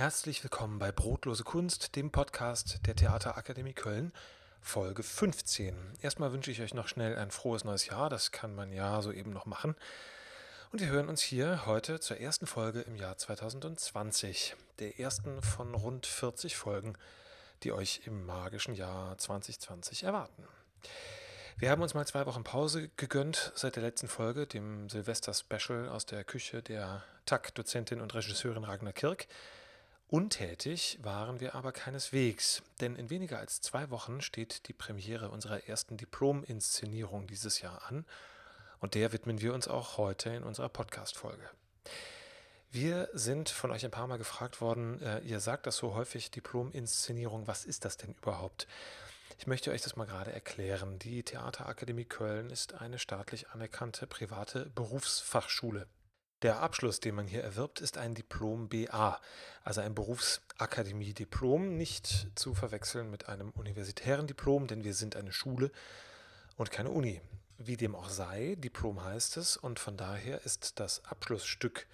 Herzlich willkommen bei Brotlose Kunst, dem Podcast der Theaterakademie Köln, Folge 15. Erstmal wünsche ich euch noch schnell ein frohes neues Jahr, das kann man ja soeben noch machen. Und wir hören uns hier heute zur ersten Folge im Jahr 2020, der ersten von rund 40 Folgen, die euch im magischen Jahr 2020 erwarten. Wir haben uns mal zwei Wochen Pause gegönnt seit der letzten Folge, dem Silvester-Special aus der Küche der TAC-Dozentin und Regisseurin Ragnar Kirk. Untätig waren wir aber keineswegs, denn in weniger als zwei Wochen steht die Premiere unserer ersten Diplom-Inszenierung dieses Jahr an und der widmen wir uns auch heute in unserer Podcast-Folge. Wir sind von euch ein paar Mal gefragt worden, äh, ihr sagt das so häufig, Diplom-Inszenierung, was ist das denn überhaupt? Ich möchte euch das mal gerade erklären. Die Theaterakademie Köln ist eine staatlich anerkannte private Berufsfachschule. Der Abschluss, den man hier erwirbt, ist ein Diplom BA, also ein Berufsakademie-Diplom, nicht zu verwechseln mit einem universitären Diplom, denn wir sind eine Schule und keine Uni. Wie dem auch sei, Diplom heißt es und von daher ist das Abschlussstück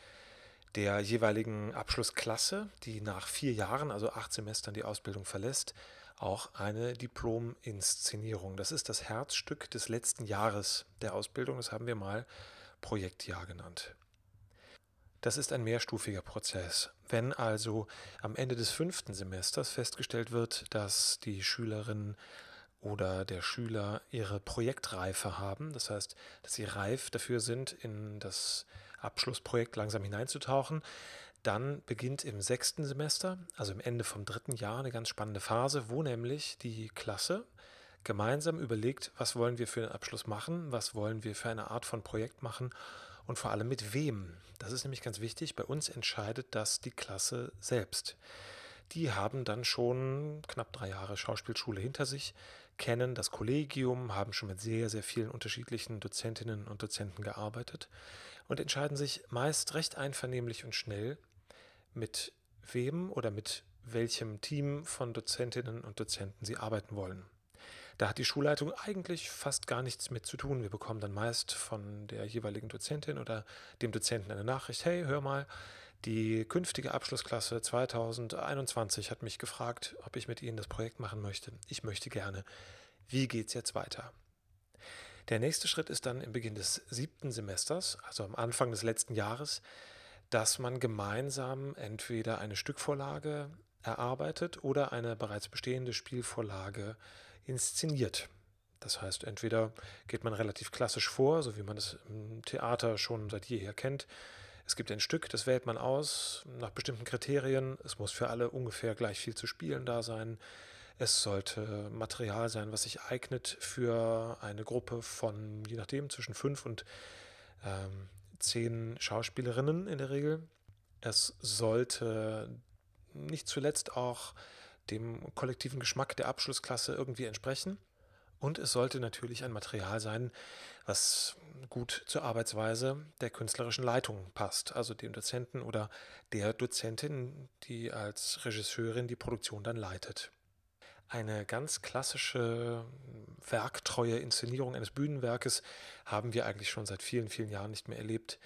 der jeweiligen Abschlussklasse, die nach vier Jahren, also acht Semestern, die Ausbildung verlässt, auch eine Diplom-Inszenierung. Das ist das Herzstück des letzten Jahres der Ausbildung. Das haben wir mal Projektjahr genannt. Das ist ein mehrstufiger Prozess. Wenn also am Ende des fünften Semesters festgestellt wird, dass die Schülerin oder der Schüler ihre Projektreife haben, das heißt, dass sie reif dafür sind, in das Abschlussprojekt langsam hineinzutauchen, dann beginnt im sechsten Semester, also im Ende vom dritten Jahr, eine ganz spannende Phase, wo nämlich die Klasse gemeinsam überlegt, was wollen wir für den Abschluss machen, was wollen wir für eine Art von Projekt machen und vor allem mit wem. Das ist nämlich ganz wichtig. Bei uns entscheidet das die Klasse selbst. Die haben dann schon knapp drei Jahre Schauspielschule hinter sich, kennen das Kollegium, haben schon mit sehr, sehr vielen unterschiedlichen Dozentinnen und Dozenten gearbeitet und entscheiden sich meist recht einvernehmlich und schnell, mit wem oder mit welchem Team von Dozentinnen und Dozenten sie arbeiten wollen. Da hat die Schulleitung eigentlich fast gar nichts mit zu tun. Wir bekommen dann meist von der jeweiligen Dozentin oder dem Dozenten eine Nachricht, hey, hör mal, die künftige Abschlussklasse 2021 hat mich gefragt, ob ich mit ihnen das Projekt machen möchte. Ich möchte gerne. Wie geht es jetzt weiter? Der nächste Schritt ist dann im Beginn des siebten Semesters, also am Anfang des letzten Jahres, dass man gemeinsam entweder eine Stückvorlage erarbeitet oder eine bereits bestehende Spielvorlage inszeniert. Das heißt, entweder geht man relativ klassisch vor, so wie man es im Theater schon seit jeher kennt. Es gibt ein Stück, das wählt man aus nach bestimmten Kriterien. Es muss für alle ungefähr gleich viel zu spielen da sein. Es sollte Material sein, was sich eignet für eine Gruppe von, je nachdem, zwischen fünf und ähm, zehn Schauspielerinnen in der Regel. Es sollte nicht zuletzt auch dem kollektiven Geschmack der Abschlussklasse irgendwie entsprechen. Und es sollte natürlich ein Material sein, was gut zur Arbeitsweise der künstlerischen Leitung passt, also dem Dozenten oder der Dozentin, die als Regisseurin die Produktion dann leitet. Eine ganz klassische werktreue Inszenierung eines Bühnenwerkes haben wir eigentlich schon seit vielen, vielen Jahren nicht mehr erlebt.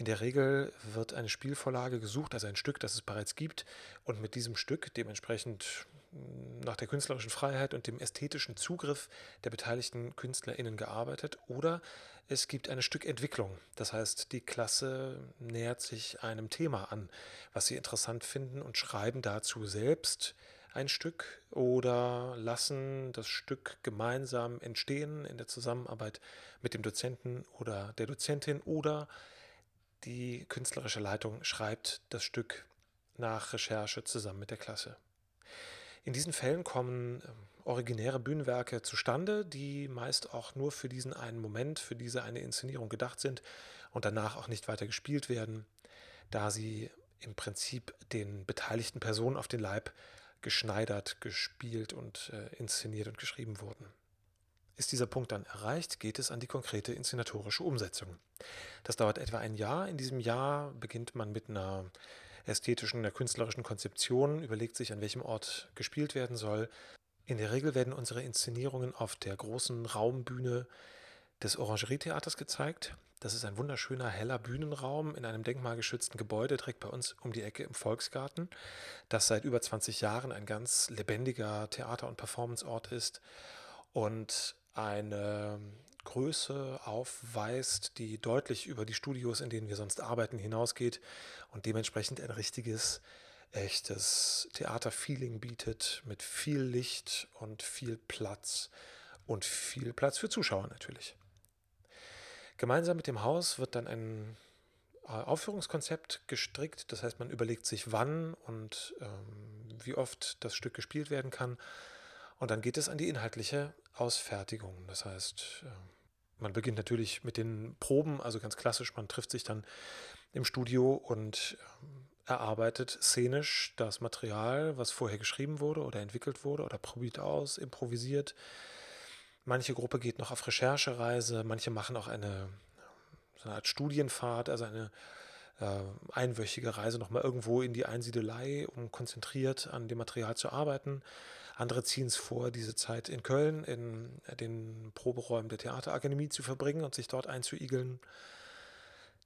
In der Regel wird eine Spielvorlage gesucht, also ein Stück, das es bereits gibt, und mit diesem Stück dementsprechend nach der künstlerischen Freiheit und dem ästhetischen Zugriff der beteiligten KünstlerInnen gearbeitet oder es gibt eine Stückentwicklung. Das heißt, die Klasse nähert sich einem Thema an, was sie interessant finden und schreiben dazu selbst ein Stück oder lassen das Stück gemeinsam entstehen in der Zusammenarbeit mit dem Dozenten oder der Dozentin oder die künstlerische Leitung schreibt das Stück nach Recherche zusammen mit der Klasse. In diesen Fällen kommen ähm, originäre Bühnenwerke zustande, die meist auch nur für diesen einen Moment, für diese eine Inszenierung gedacht sind und danach auch nicht weiter gespielt werden, da sie im Prinzip den beteiligten Personen auf den Leib geschneidert, gespielt und äh, inszeniert und geschrieben wurden. Ist dieser Punkt dann erreicht, geht es an die konkrete inszenatorische Umsetzung. Das dauert etwa ein Jahr. In diesem Jahr beginnt man mit einer ästhetischen, einer künstlerischen Konzeption, überlegt sich, an welchem Ort gespielt werden soll. In der Regel werden unsere Inszenierungen auf der großen Raumbühne des Orangerietheaters gezeigt. Das ist ein wunderschöner, heller Bühnenraum in einem denkmalgeschützten Gebäude direkt bei uns um die Ecke im Volksgarten, das seit über 20 Jahren ein ganz lebendiger Theater- und Performanceort ist und eine Größe aufweist, die deutlich über die Studios, in denen wir sonst arbeiten, hinausgeht und dementsprechend ein richtiges, echtes Theaterfeeling bietet mit viel Licht und viel Platz und viel Platz für Zuschauer natürlich. Gemeinsam mit dem Haus wird dann ein äh, Aufführungskonzept gestrickt. Das heißt, man überlegt sich, wann und ähm, wie oft das Stück gespielt werden kann. Und dann geht es an die inhaltliche Ausfertigung. Das heißt, äh, man beginnt natürlich mit den Proben, also ganz klassisch, man trifft sich dann im Studio und ähm, erarbeitet szenisch das Material, was vorher geschrieben wurde oder entwickelt wurde oder probiert aus, improvisiert, Manche Gruppe geht noch auf Recherchereise, manche machen auch eine, so eine Art Studienfahrt, also eine äh, einwöchige Reise nochmal irgendwo in die Einsiedelei, um konzentriert an dem Material zu arbeiten. Andere ziehen es vor, diese Zeit in Köln in den Proberäumen der Theaterakademie zu verbringen und sich dort einzuigeln.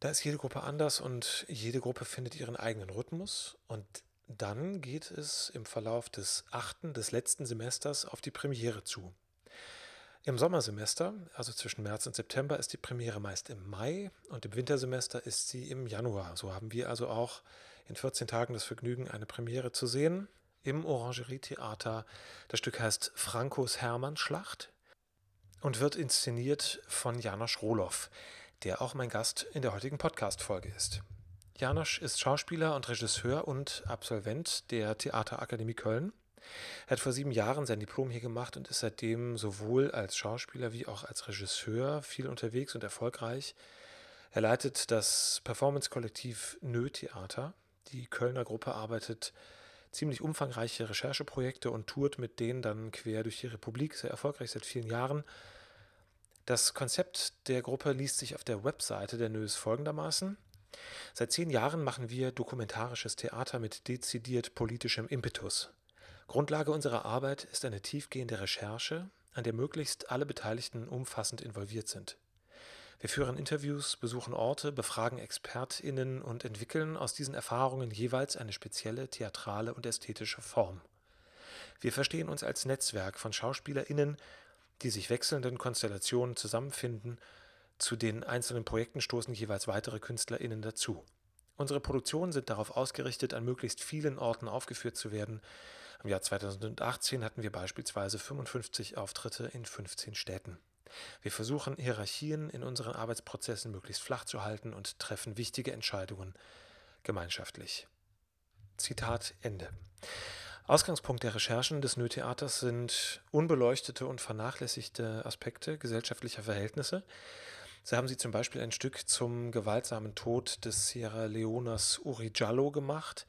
Da ist jede Gruppe anders und jede Gruppe findet ihren eigenen Rhythmus. Und dann geht es im Verlauf des achten, des letzten Semesters auf die Premiere zu. Im Sommersemester, also zwischen März und September, ist die Premiere meist im Mai und im Wintersemester ist sie im Januar. So haben wir also auch in 14 Tagen das Vergnügen, eine Premiere zu sehen im Orangerie-Theater. Das Stück heißt Frankos Hermann-Schlacht und wird inszeniert von Janosch Rohloff, der auch mein Gast in der heutigen Podcast-Folge ist. Janosch ist Schauspieler und Regisseur und Absolvent der Theaterakademie Köln er hat vor sieben Jahren sein Diplom hier gemacht und ist seitdem sowohl als Schauspieler wie auch als Regisseur viel unterwegs und erfolgreich. Er leitet das Performance-Kollektiv Nö Theater. Die Kölner Gruppe arbeitet ziemlich umfangreiche Rechercheprojekte und tourt mit denen dann quer durch die Republik, sehr erfolgreich seit vielen Jahren. Das Konzept der Gruppe liest sich auf der Webseite der Nös folgendermaßen. Seit zehn Jahren machen wir dokumentarisches Theater mit dezidiert politischem Impetus. Grundlage unserer Arbeit ist eine tiefgehende Recherche, an der möglichst alle Beteiligten umfassend involviert sind. Wir führen Interviews, besuchen Orte, befragen ExpertInnen und entwickeln aus diesen Erfahrungen jeweils eine spezielle theatrale und ästhetische Form. Wir verstehen uns als Netzwerk von SchauspielerInnen, die sich wechselnden Konstellationen zusammenfinden. Zu den einzelnen Projekten stoßen jeweils weitere KünstlerInnen dazu. Unsere Produktionen sind darauf ausgerichtet, an möglichst vielen Orten aufgeführt zu werden, im Jahr 2018 hatten wir beispielsweise 55 Auftritte in 15 Städten. Wir versuchen Hierarchien in unseren Arbeitsprozessen möglichst flach zu halten und treffen wichtige Entscheidungen gemeinschaftlich. Zitat Ende. Ausgangspunkt der Recherchen des Nö-Theaters sind unbeleuchtete und vernachlässigte Aspekte gesellschaftlicher Verhältnisse. So haben sie zum Beispiel ein Stück zum gewaltsamen Tod des Sierra Leoners Uri Jallo gemacht,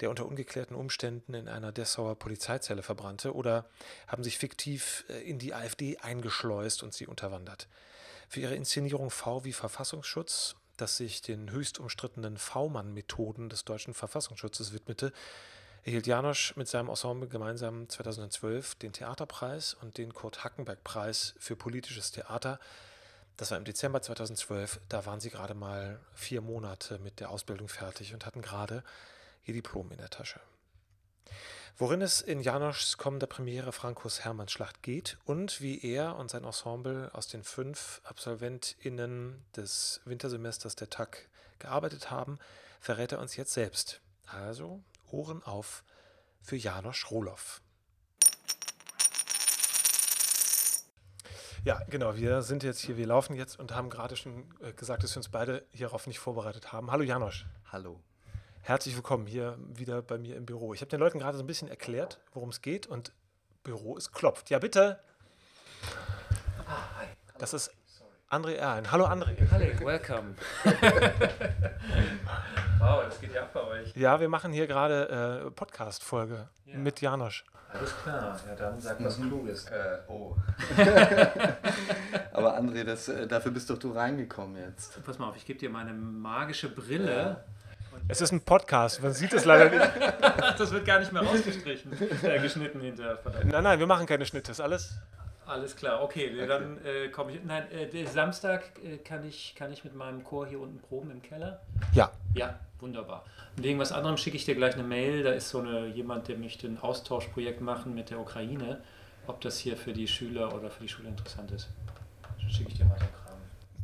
der unter ungeklärten Umständen in einer Dessauer Polizeizelle verbrannte, oder haben sich fiktiv äh, in die AfD eingeschleust und sie unterwandert. Für ihre Inszenierung V wie Verfassungsschutz, das sich den höchst umstrittenen V-Mann-Methoden des deutschen Verfassungsschutzes widmete, erhielt Janosch mit seinem Ensemble gemeinsam 2012 den Theaterpreis und den Kurt-Hackenberg-Preis für politisches Theater. Das war im Dezember 2012, da waren sie gerade mal vier Monate mit der Ausbildung fertig und hatten gerade ihr Diplom in der Tasche. Worin es in Janoschs kommender Premiere Frankos Hermannsschlacht geht und wie er und sein Ensemble aus den fünf AbsolventInnen des Wintersemesters der TAG gearbeitet haben, verrät er uns jetzt selbst. Also Ohren auf für Janosch Rohloff. Ja, genau. Wir sind jetzt hier, wir laufen jetzt und haben gerade schon äh, gesagt, dass wir uns beide hierauf nicht vorbereitet haben. Hallo Janosch. Hallo. Herzlich willkommen hier wieder bei mir im Büro. Ich habe den Leuten gerade so ein bisschen erklärt, worum es geht und Büro ist klopft. Ja, bitte. Das ist André Erlen. Hallo André. Hallo, welcome. wow, das geht ja ab bei euch. Ja, wir machen hier gerade äh, Podcast-Folge ja. mit Janosch. Alles klar, ja dann sag was mhm. Kluges. Äh, oh. Aber André, das, äh, dafür bist doch du reingekommen jetzt. Pass mal auf, ich gebe dir meine magische Brille. Ja es ist ein Podcast, man sieht es leider nicht. das wird gar nicht mehr rausgestrichen, äh, geschnitten hinterher. Nein, nein, wir machen keine Schnitte, ist alles. Alles klar, okay, okay. dann äh, komme ich. Nein, äh, Samstag äh, kann, ich, kann ich mit meinem Chor hier unten proben im Keller. Ja. Ja, wunderbar. Und wegen was anderem schicke ich dir gleich eine Mail. Da ist so eine, jemand, der möchte ein Austauschprojekt machen mit der Ukraine. Ob das hier für die Schüler oder für die Schule interessant ist. Dann schicke ich dir mal den Kram.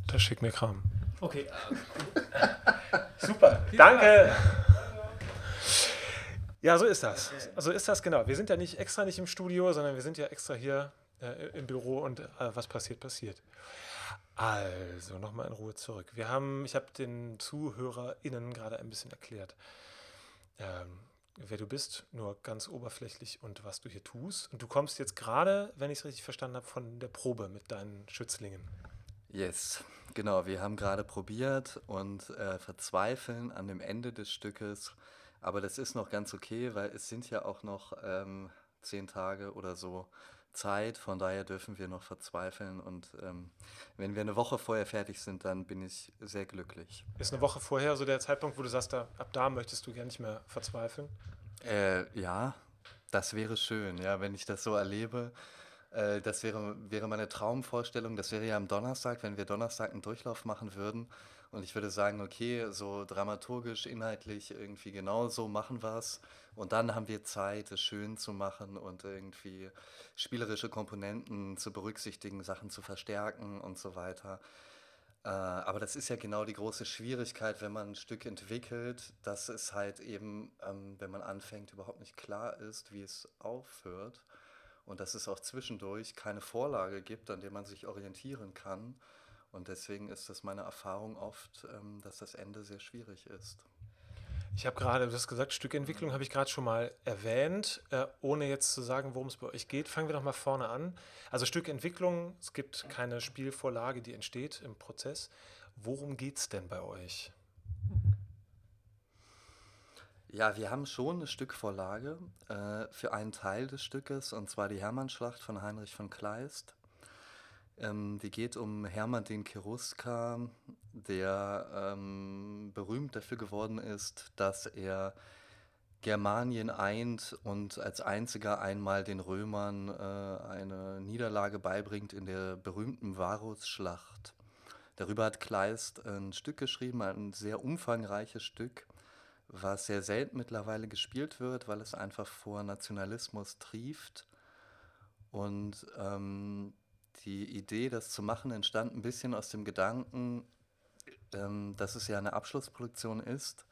Da schick mir Kram. Okay. Super. Danke. Ja, so ist das. So ist das genau. Wir sind ja nicht extra nicht im Studio, sondern wir sind ja extra hier äh, im Büro und äh, was passiert, passiert. Also, nochmal in Ruhe zurück. Wir haben, ich habe den ZuhörerInnen gerade ein bisschen erklärt, ähm, wer du bist, nur ganz oberflächlich und was du hier tust. Und du kommst jetzt gerade, wenn ich es richtig verstanden habe, von der Probe mit deinen Schützlingen. Yes, genau. Wir haben gerade probiert und äh, verzweifeln an dem Ende des Stückes. Aber das ist noch ganz okay, weil es sind ja auch noch ähm, zehn Tage oder so Zeit. Von daher dürfen wir noch verzweifeln. Und ähm, wenn wir eine Woche vorher fertig sind, dann bin ich sehr glücklich. Ist eine Woche vorher so der Zeitpunkt, wo du sagst, da, ab da möchtest du gar nicht mehr verzweifeln? Äh, ja, das wäre schön, ja, wenn ich das so erlebe. Äh, das wäre, wäre meine Traumvorstellung. Das wäre ja am Donnerstag, wenn wir Donnerstag einen Durchlauf machen würden. Und ich würde sagen, okay, so dramaturgisch, inhaltlich irgendwie genau so machen wir es. Und dann haben wir Zeit, es schön zu machen und irgendwie spielerische Komponenten zu berücksichtigen, Sachen zu verstärken und so weiter. Äh, aber das ist ja genau die große Schwierigkeit, wenn man ein Stück entwickelt, dass es halt eben, ähm, wenn man anfängt, überhaupt nicht klar ist, wie es aufhört. Und dass es auch zwischendurch keine Vorlage gibt, an der man sich orientieren kann. Und deswegen ist das meine Erfahrung oft, ähm, dass das Ende sehr schwierig ist. Ich habe gerade, du hast gesagt, Stückentwicklung habe ich gerade schon mal erwähnt, äh, ohne jetzt zu sagen, worum es bei euch geht. Fangen wir doch mal vorne an. Also Stückentwicklung, es gibt keine Spielvorlage, die entsteht im Prozess. Worum geht es denn bei euch? Ja, wir haben schon eine Stückvorlage äh, für einen Teil des Stückes, und zwar die Hermannschlacht von Heinrich von Kleist. Ähm, die geht um Hermann den Cherusker, der ähm, berühmt dafür geworden ist, dass er Germanien eint und als einziger einmal den Römern äh, eine Niederlage beibringt in der berühmten Varusschlacht. Darüber hat Kleist ein Stück geschrieben, ein sehr umfangreiches Stück, was sehr selten mittlerweile gespielt wird, weil es einfach vor Nationalismus trieft. Und ähm, die Idee, das zu machen, entstand ein bisschen aus dem Gedanken, ähm, dass es ja eine Abschlussproduktion ist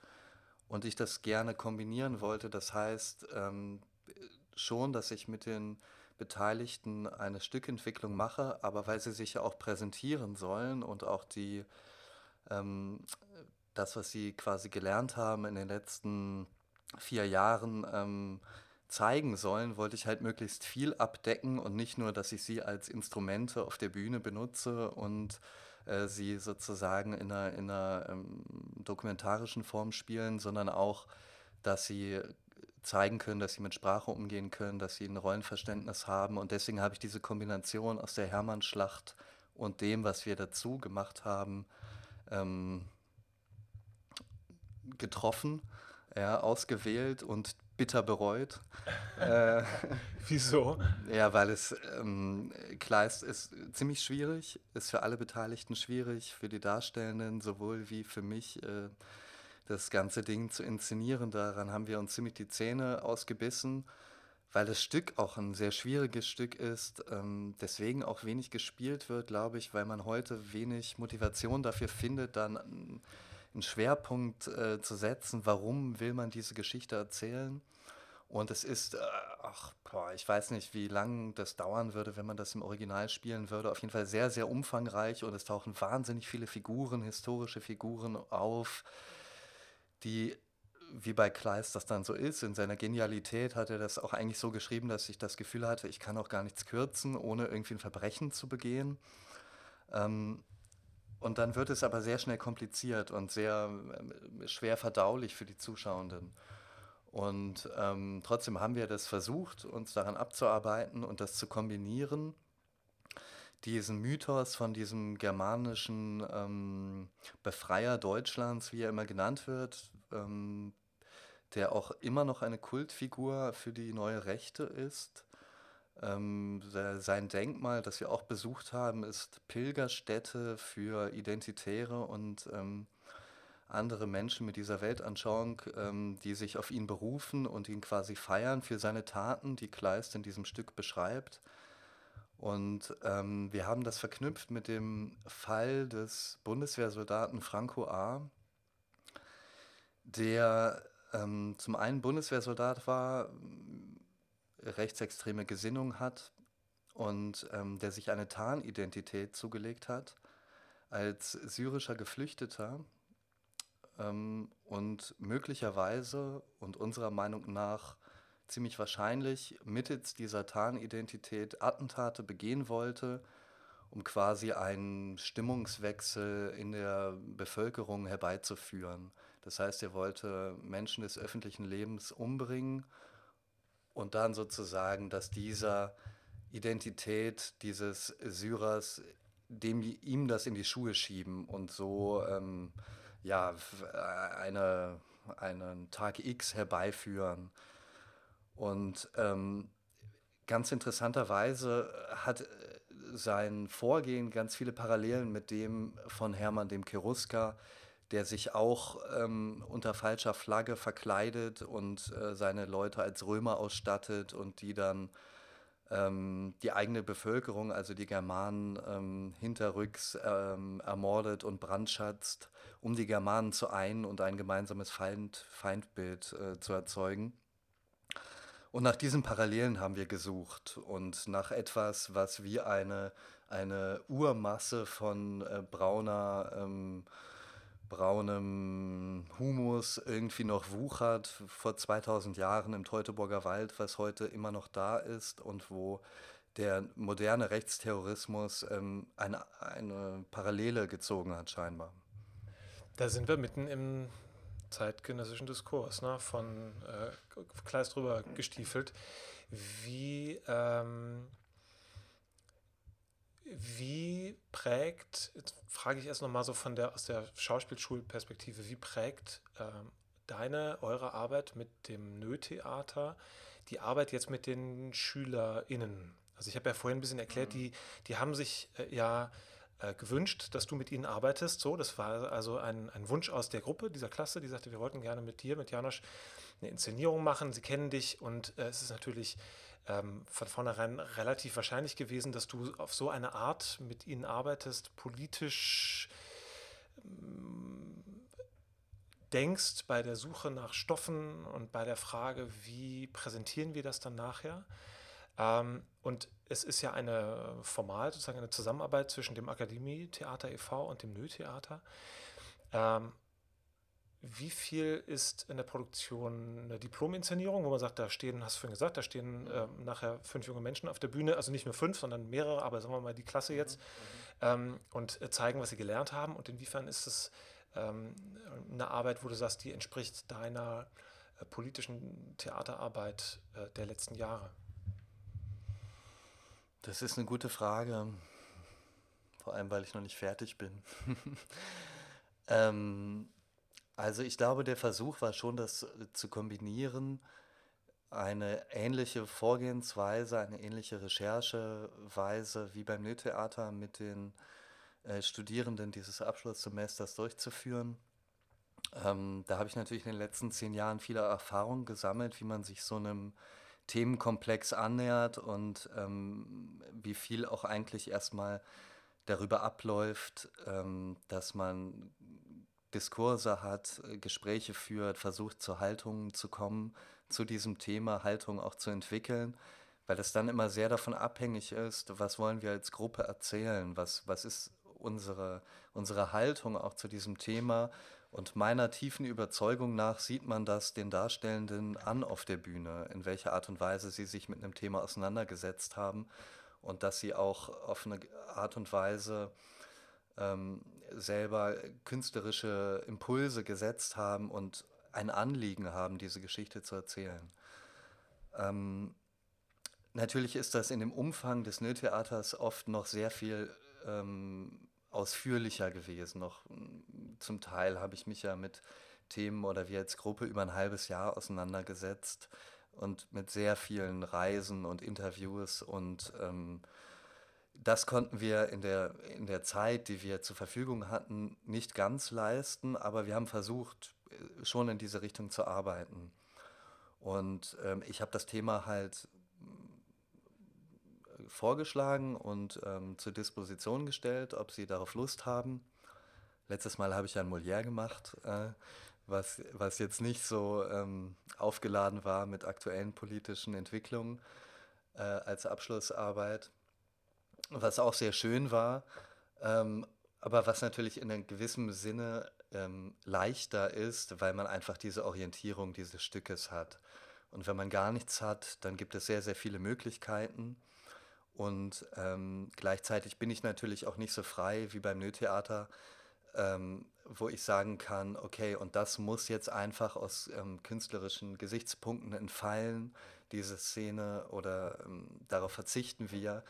und ich das gerne kombinieren wollte. Das heißt ähm, schon, dass ich mit den Beteiligten eine Stückentwicklung mache, aber weil sie sich ja auch präsentieren sollen und auch die, ähm, das, was sie quasi gelernt haben in den letzten vier Jahren, ähm, zeigen sollen, wollte ich halt möglichst viel abdecken und nicht nur, dass ich sie als Instrumente auf der Bühne benutze und äh, sie sozusagen in einer, in einer ähm, dokumentarischen Form spielen, sondern auch, dass sie zeigen können, dass sie mit Sprache umgehen können, dass sie ein Rollenverständnis haben. Und deswegen habe ich diese Kombination aus der Hermannschlacht und dem, was wir dazu gemacht haben, ähm, getroffen, ja, ausgewählt und bitter bereut. äh, Wieso? Ja, weil es, ähm, Kleist ist ziemlich schwierig, ist für alle Beteiligten schwierig, für die Darstellenden sowohl wie für mich. Äh, das ganze Ding zu inszenieren, daran haben wir uns ziemlich die Zähne ausgebissen, weil das Stück auch ein sehr schwieriges Stück ist, ähm, deswegen auch wenig gespielt wird, glaube ich, weil man heute wenig Motivation dafür findet, dann einen Schwerpunkt äh, zu setzen, warum will man diese Geschichte erzählen. Und es ist, äh, ach, boah, ich weiß nicht, wie lange das dauern würde, wenn man das im Original spielen würde. Auf jeden Fall sehr, sehr umfangreich und es tauchen wahnsinnig viele Figuren, historische Figuren auf, die, wie bei Kleist das dann so ist, in seiner Genialität hat er das auch eigentlich so geschrieben, dass ich das Gefühl hatte, ich kann auch gar nichts kürzen, ohne irgendwie ein Verbrechen zu begehen. Ähm, und dann wird es aber sehr schnell kompliziert und sehr äh, schwer verdaulich für die Zuschauenden. Und ähm, trotzdem haben wir das versucht, uns daran abzuarbeiten und das zu kombinieren. Diesen Mythos von diesem germanischen ähm, Befreier Deutschlands, wie er immer genannt wird, ähm, der auch immer noch eine Kultfigur für die neue Rechte ist, Ähm, sein Denkmal, das wir auch besucht haben, ist Pilgerstätte für Identitäre und ähm, andere Menschen mit dieser Weltanschauung, ähm, die sich auf ihn berufen und ihn quasi feiern für seine Taten, die Kleist in diesem Stück beschreibt. Und ähm, wir haben das verknüpft mit dem Fall des Bundeswehrsoldaten Franco A., der ähm, zum einen Bundeswehrsoldat war, rechtsextreme Gesinnung hat und ähm, der sich eine Tarnidentität zugelegt hat als syrischer Geflüchteter ähm, und möglicherweise und unserer Meinung nach ziemlich wahrscheinlich mittels dieser Tarnidentität Attentate begehen wollte, um quasi einen Stimmungswechsel in der Bevölkerung herbeizuführen. Das heißt, er wollte Menschen des öffentlichen Lebens umbringen und dann sozusagen, dass dieser Identität dieses Syrers, dem ihm das in die Schuhe schieben und so ähm, ja, eine, einen Tag X herbeiführen. Und ähm, ganz interessanterweise hat äh, sein Vorgehen ganz viele Parallelen mit dem von Hermann dem Cherusker, der sich auch ähm, unter falscher Flagge verkleidet und äh, seine Leute als Römer ausstattet und die dann ähm, die eigene Bevölkerung, also die Germanen, ähm, hinterrücks ähm, ermordet und brandschatzt, um die Germanen zu ein und ein gemeinsames Feind, Feindbild äh, zu erzeugen. Und nach diesen Parallelen haben wir gesucht und nach etwas, was wie eine, eine Urmasse von äh, brauner, ähm, braunem Humus irgendwie noch wuchert vor 2000 Jahren im Teutoburger Wald, was heute immer noch da ist und wo der moderne Rechtsterrorismus ähm, eine, eine Parallele gezogen hat scheinbar. Da sind wir mitten im zeitgenössischen Diskurs, ne, von äh, Kleist drüber gestiefelt. Wie, ähm, wie prägt, jetzt frage ich erst nochmal so von der, aus der Schauspielschulperspektive, wie prägt ähm, deine, eure Arbeit mit dem Nö-Theater die Arbeit jetzt mit den SchülerInnen? Also ich habe ja vorhin ein bisschen erklärt, mhm. die, die haben sich äh, ja äh, gewünscht, dass du mit ihnen arbeitest. So, das war also ein, ein Wunsch aus der Gruppe, dieser Klasse, die sagte, wir wollten gerne mit dir, mit Janosch, eine Inszenierung machen. Sie kennen dich und äh, es ist natürlich ähm, von vornherein relativ wahrscheinlich gewesen, dass du auf so eine Art mit ihnen arbeitest, politisch ähm, denkst bei der Suche nach Stoffen und bei der Frage, wie präsentieren wir das dann nachher. Ähm, und es ist ja eine formal sozusagen eine Zusammenarbeit zwischen dem Akademie-Theater e.V. und dem Nö-Theater. Ähm, wie viel ist in der Produktion eine Diplom-Inszenierung, wo man sagt, da stehen, hast du vorhin gesagt, da stehen äh, nachher fünf junge Menschen auf der Bühne, also nicht nur fünf, sondern mehrere, aber sagen wir mal die Klasse mhm, jetzt, mhm. ähm, und äh, zeigen, was sie gelernt haben. Und inwiefern ist es ähm, eine Arbeit, wo du sagst, die entspricht deiner äh, politischen Theaterarbeit äh, der letzten Jahre? Das ist eine gute Frage. Vor allem, weil ich noch nicht fertig bin. ähm, also ich glaube, der Versuch war schon, das zu kombinieren. Eine ähnliche Vorgehensweise, eine ähnliche Rechercheweise wie beim Nö-Theater mit den äh, Studierenden dieses Abschlusssemesters durchzuführen. Ähm, da habe ich natürlich in den letzten zehn Jahren viele Erfahrungen gesammelt, wie man sich so einem Themenkomplex annähert und ähm, wie viel auch eigentlich erstmal darüber abläuft, ähm, dass man Diskurse hat, äh, Gespräche führt, versucht zu Haltungen zu kommen, zu diesem Thema Haltung auch zu entwickeln, weil es dann immer sehr davon abhängig ist, was wollen wir als Gruppe erzählen, was, was ist unsere, unsere Haltung auch zu diesem Thema. Und meiner tiefen Überzeugung nach sieht man das den Darstellenden an auf der Bühne, in welcher Art und Weise sie sich mit einem Thema auseinandergesetzt haben und dass sie auch auf eine Art und Weise ähm, selber künstlerische Impulse gesetzt haben und ein Anliegen haben, diese Geschichte zu erzählen. Ähm, natürlich ist das in dem Umfang des Nötheaters oft noch sehr viel ähm, ausführlicher gewesen. Noch hm, zum Teil habe ich mich ja mit Themen oder wir als Gruppe über ein halbes Jahr auseinandergesetzt und mit sehr vielen Reisen und Interviews und ähm, das konnten wir in der, in der Zeit, die wir zur Verfügung hatten, nicht ganz leisten, aber wir haben versucht, äh, schon in diese Richtung zu arbeiten. Und ähm, ich habe das Thema halt äh, vorgeschlagen und ähm, zur Disposition gestellt, ob sie darauf Lust haben. Letztes Mal habe ich ja ein Molière gemacht, äh, was, was jetzt nicht so ähm, aufgeladen war mit aktuellen politischen Entwicklungen äh, als Abschlussarbeit was auch sehr schön war, ähm, aber was natürlich in einem gewissen Sinne ähm, leichter ist, weil man einfach diese Orientierung dieses Stückes hat. Und wenn man gar nichts hat, dann gibt es sehr, sehr viele Möglichkeiten. Und ähm, gleichzeitig bin ich natürlich auch nicht so frei wie beim Nö-Theater, ähm, wo ich sagen kann, okay, und das muss jetzt einfach aus ähm, künstlerischen Gesichtspunkten entfallen, diese Szene, oder ähm, darauf verzichten wir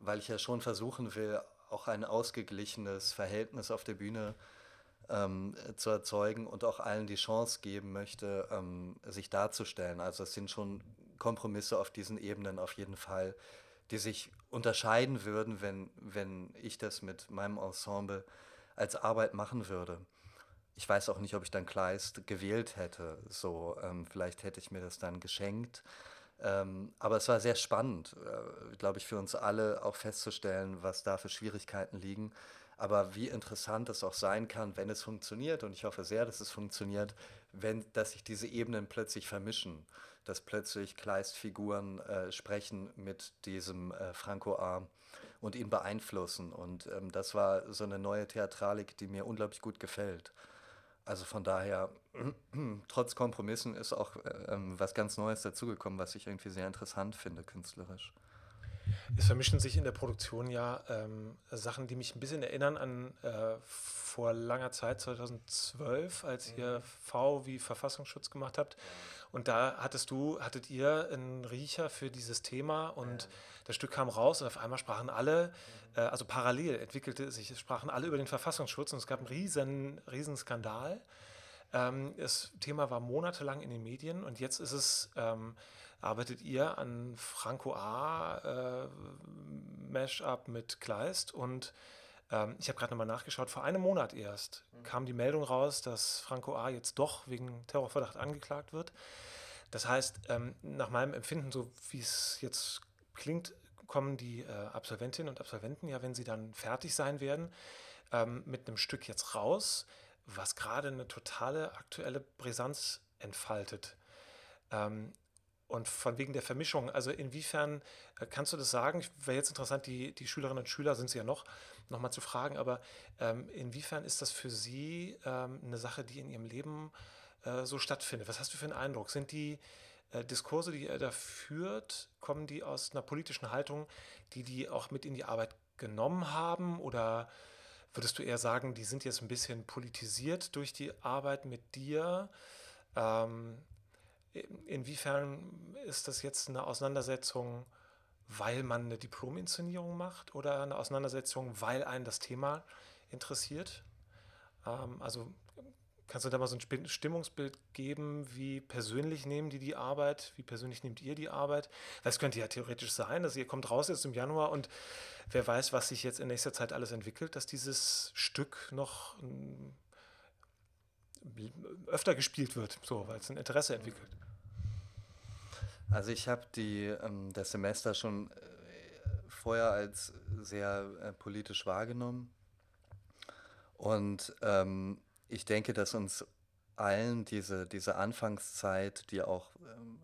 weil ich ja schon versuchen will, auch ein ausgeglichenes Verhältnis auf der Bühne ähm, zu erzeugen und auch allen die Chance geben möchte, ähm, sich darzustellen. Also es sind schon Kompromisse auf diesen Ebenen auf jeden Fall, die sich unterscheiden würden, wenn, wenn ich das mit meinem Ensemble als Arbeit machen würde. Ich weiß auch nicht, ob ich dann Kleist gewählt hätte. So, ähm, vielleicht hätte ich mir das dann geschenkt. Ähm, aber es war sehr spannend, äh, glaube ich, für uns alle auch festzustellen, was da für Schwierigkeiten liegen. Aber wie interessant es auch sein kann, wenn es funktioniert. Und ich hoffe sehr, dass es funktioniert, wenn, dass sich diese Ebenen plötzlich vermischen. Dass plötzlich Kleistfiguren äh, sprechen mit diesem äh, Franco-A und ihn beeinflussen. Und ähm, das war so eine neue Theatralik, die mir unglaublich gut gefällt. Also von daher, trotz Kompromissen ist auch äh, ähm, was ganz Neues dazugekommen, was ich irgendwie sehr interessant finde, künstlerisch. Es vermischen sich in der Produktion ja ähm, Sachen, die mich ein bisschen erinnern an äh, vor langer Zeit, 2012, als mhm. ihr V wie Verfassungsschutz gemacht habt. Und da hattest du, hattet ihr einen Riecher für dieses Thema und ja. das Stück kam raus und auf einmal sprachen alle, mhm. äh, also parallel entwickelte sich, es sprachen alle über den Verfassungsschutz und es gab einen riesen, riesen Skandal. Ähm, das Thema war monatelang in den Medien und jetzt ist es, ähm, arbeitet ihr an Franco A. Äh, Mashup mit Kleist und ähm, ich habe gerade nochmal nachgeschaut, vor einem Monat erst mhm. kam die Meldung raus, dass Franco A. jetzt doch wegen Terrorverdacht angeklagt wird. Das heißt, ähm, nach meinem Empfinden, so wie es jetzt klingt, kommen die äh, Absolventinnen und Absolventen ja, wenn sie dann fertig sein werden, ähm, mit einem Stück jetzt raus, was gerade eine totale aktuelle Brisanz entfaltet. Ähm, und von wegen der Vermischung, also inwiefern äh, kannst du das sagen? Wäre jetzt interessant, die, die Schülerinnen und Schüler sind es ja noch, nochmal zu fragen, aber ähm, inwiefern ist das für sie ähm, eine Sache, die in ihrem Leben äh, so stattfindet? Was hast du für einen Eindruck? Sind die äh, Diskurse, die er da führt, kommen die aus einer politischen Haltung, die die auch mit in die Arbeit genommen haben? Oder würdest du eher sagen, die sind jetzt ein bisschen politisiert durch die Arbeit mit dir? Ähm, Inwiefern ist das jetzt eine Auseinandersetzung, weil man eine Diplominszenierung macht oder eine Auseinandersetzung, weil einen das Thema interessiert? Ähm, also kannst du da mal so ein Stimmungsbild geben, wie persönlich nehmen die die Arbeit, wie persönlich nehmt ihr die Arbeit? Das könnte ja theoretisch sein, dass ihr kommt raus jetzt im Januar und wer weiß, was sich jetzt in nächster Zeit alles entwickelt, dass dieses Stück noch öfter gespielt wird, so, weil es ein Interesse entwickelt. Also ich habe ähm, das Semester schon äh, vorher als sehr äh, politisch wahrgenommen. Und ähm, ich denke, dass uns allen diese, diese Anfangszeit, die auch ähm,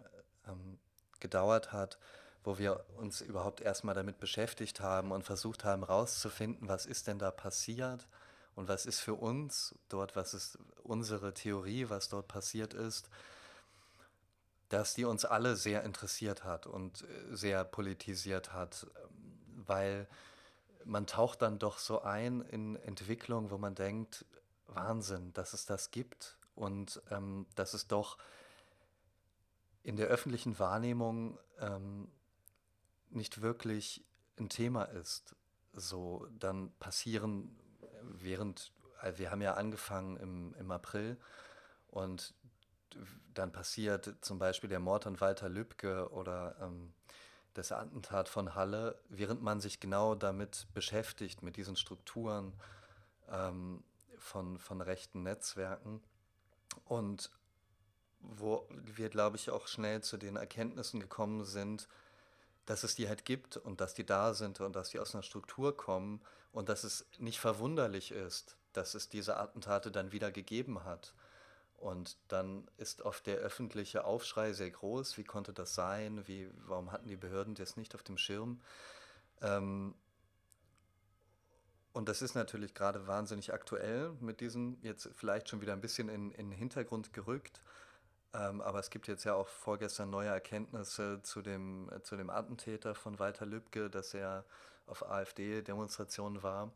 ähm, gedauert hat, wo wir uns überhaupt erstmal damit beschäftigt haben und versucht haben herauszufinden, was ist denn da passiert und was ist für uns dort, was ist unsere Theorie, was dort passiert ist, dass die uns alle sehr interessiert hat und äh, sehr politisiert hat, ähm, weil man taucht dann doch so ein in Entwicklung, wo man denkt, Wahnsinn, dass es das gibt und ähm, dass es doch in der öffentlichen Wahrnehmung ähm, nicht wirklich ein Thema ist. So, dann passieren während, also wir haben ja angefangen im, im April und dann passiert zum Beispiel der Mord an Walter Lübcke oder ähm, das Attentat von Halle, während man sich genau damit beschäftigt, mit diesen Strukturen ähm, von, von rechten Netzwerken und wo wir, glaube ich, auch schnell zu den Erkenntnissen gekommen sind, dass es die halt gibt und dass die da sind und dass die aus einer Struktur kommen und dass es nicht verwunderlich ist, dass es diese Attentate dann wieder gegeben hat. Und dann ist oft der öffentliche Aufschrei sehr groß. Wie konnte das sein? Wie, warum hatten die Behörden das nicht auf dem Schirm? Ähm, und das ist natürlich gerade wahnsinnig aktuell mit diesem jetzt vielleicht schon wieder ein bisschen in, in den Hintergrund gerückt. Ähm, aber es gibt jetzt ja auch vorgestern neue Erkenntnisse zu dem, äh, zu dem Attentäter von Walter Lübcke, dass er auf AfD-Demonstrationen war.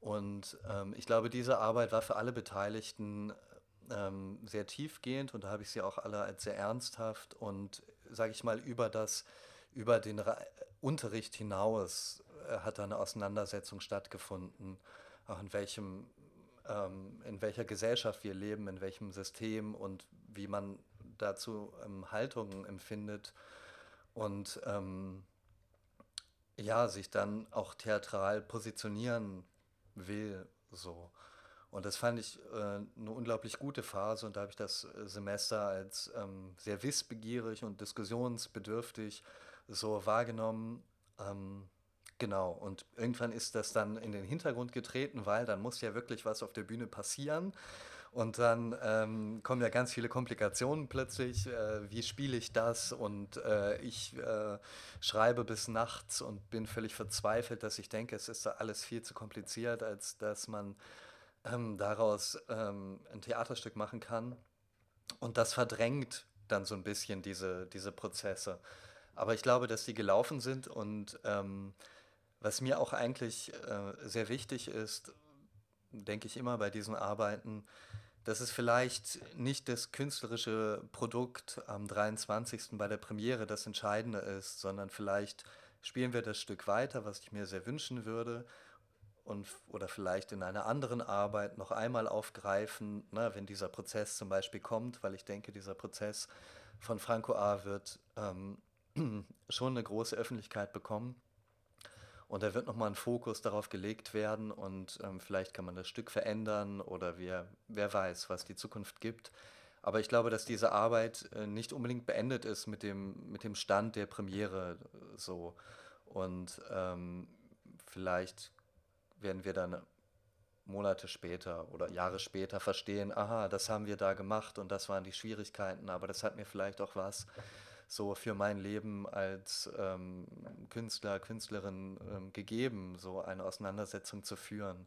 Und ähm, ich glaube, diese Arbeit war für alle Beteiligten ähm, sehr tiefgehend und da habe ich sie auch alle als sehr ernsthaft und, sage ich mal, über, das, über den Ra Unterricht hinaus hat da eine Auseinandersetzung stattgefunden, auch in welchem ähm, in welcher Gesellschaft wir leben, in welchem System und wie man dazu ähm, Haltungen empfindet und ähm, ja, sich dann auch theatral positionieren will. So. Und das fand ich äh, eine unglaublich gute Phase und da habe ich das äh, Semester als ähm, sehr wissbegierig und diskussionsbedürftig so wahrgenommen. Ähm, Genau, und irgendwann ist das dann in den Hintergrund getreten, weil dann muss ja wirklich was auf der Bühne passieren. Und dann ähm, kommen ja ganz viele Komplikationen plötzlich. Äh, wie spiele ich das? Und äh, ich äh, schreibe bis nachts und bin völlig verzweifelt, dass ich denke, es ist alles viel zu kompliziert, als dass man ähm, daraus ähm, ein Theaterstück machen kann. Und das verdrängt dann so ein bisschen diese, diese Prozesse. Aber ich glaube, dass die gelaufen sind und ähm, was mir auch eigentlich äh, sehr wichtig ist, denke ich immer bei diesen Arbeiten, dass es vielleicht nicht das künstlerische Produkt am 23. bei der Premiere das Entscheidende ist, sondern vielleicht spielen wir das Stück weiter, was ich mir sehr wünschen würde, und, oder vielleicht in einer anderen Arbeit noch einmal aufgreifen, ne, wenn dieser Prozess zum Beispiel kommt, weil ich denke, dieser Prozess von Franco A. wird ähm, schon eine große Öffentlichkeit bekommen. Und da wird nochmal ein Fokus darauf gelegt werden und ähm, vielleicht kann man das Stück verändern oder wer, wer weiß, was die Zukunft gibt. Aber ich glaube, dass diese Arbeit äh, nicht unbedingt beendet ist mit dem, mit dem Stand der Premiere äh, so. Und ähm, vielleicht werden wir dann Monate später oder Jahre später verstehen, aha, das haben wir da gemacht und das waren die Schwierigkeiten, aber das hat mir vielleicht auch was so für mein Leben als ähm, Künstler, Künstlerin ähm, gegeben, so eine Auseinandersetzung zu führen.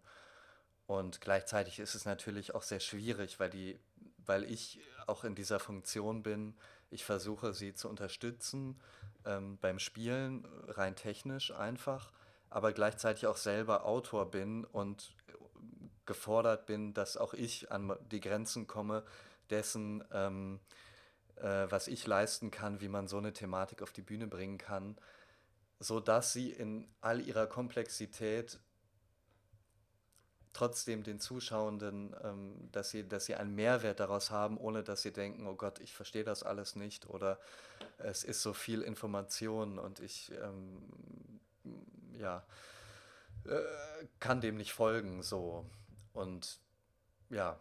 Und gleichzeitig ist es natürlich auch sehr schwierig, weil, die, weil ich auch in dieser Funktion bin. Ich versuche sie zu unterstützen ähm, beim Spielen, rein technisch einfach, aber gleichzeitig auch selber Autor bin und gefordert bin, dass auch ich an die Grenzen komme dessen, ähm, äh, was ich leisten kann, wie man so eine Thematik auf die Bühne bringen kann, so dass sie in all ihrer Komplexität trotzdem den Zuschauenden, ähm, dass, sie, dass sie einen Mehrwert daraus haben, ohne dass sie denken, oh Gott, ich verstehe das alles nicht oder es ist so viel Information und ich ähm, ja, äh, kann dem nicht folgen so. Und ja,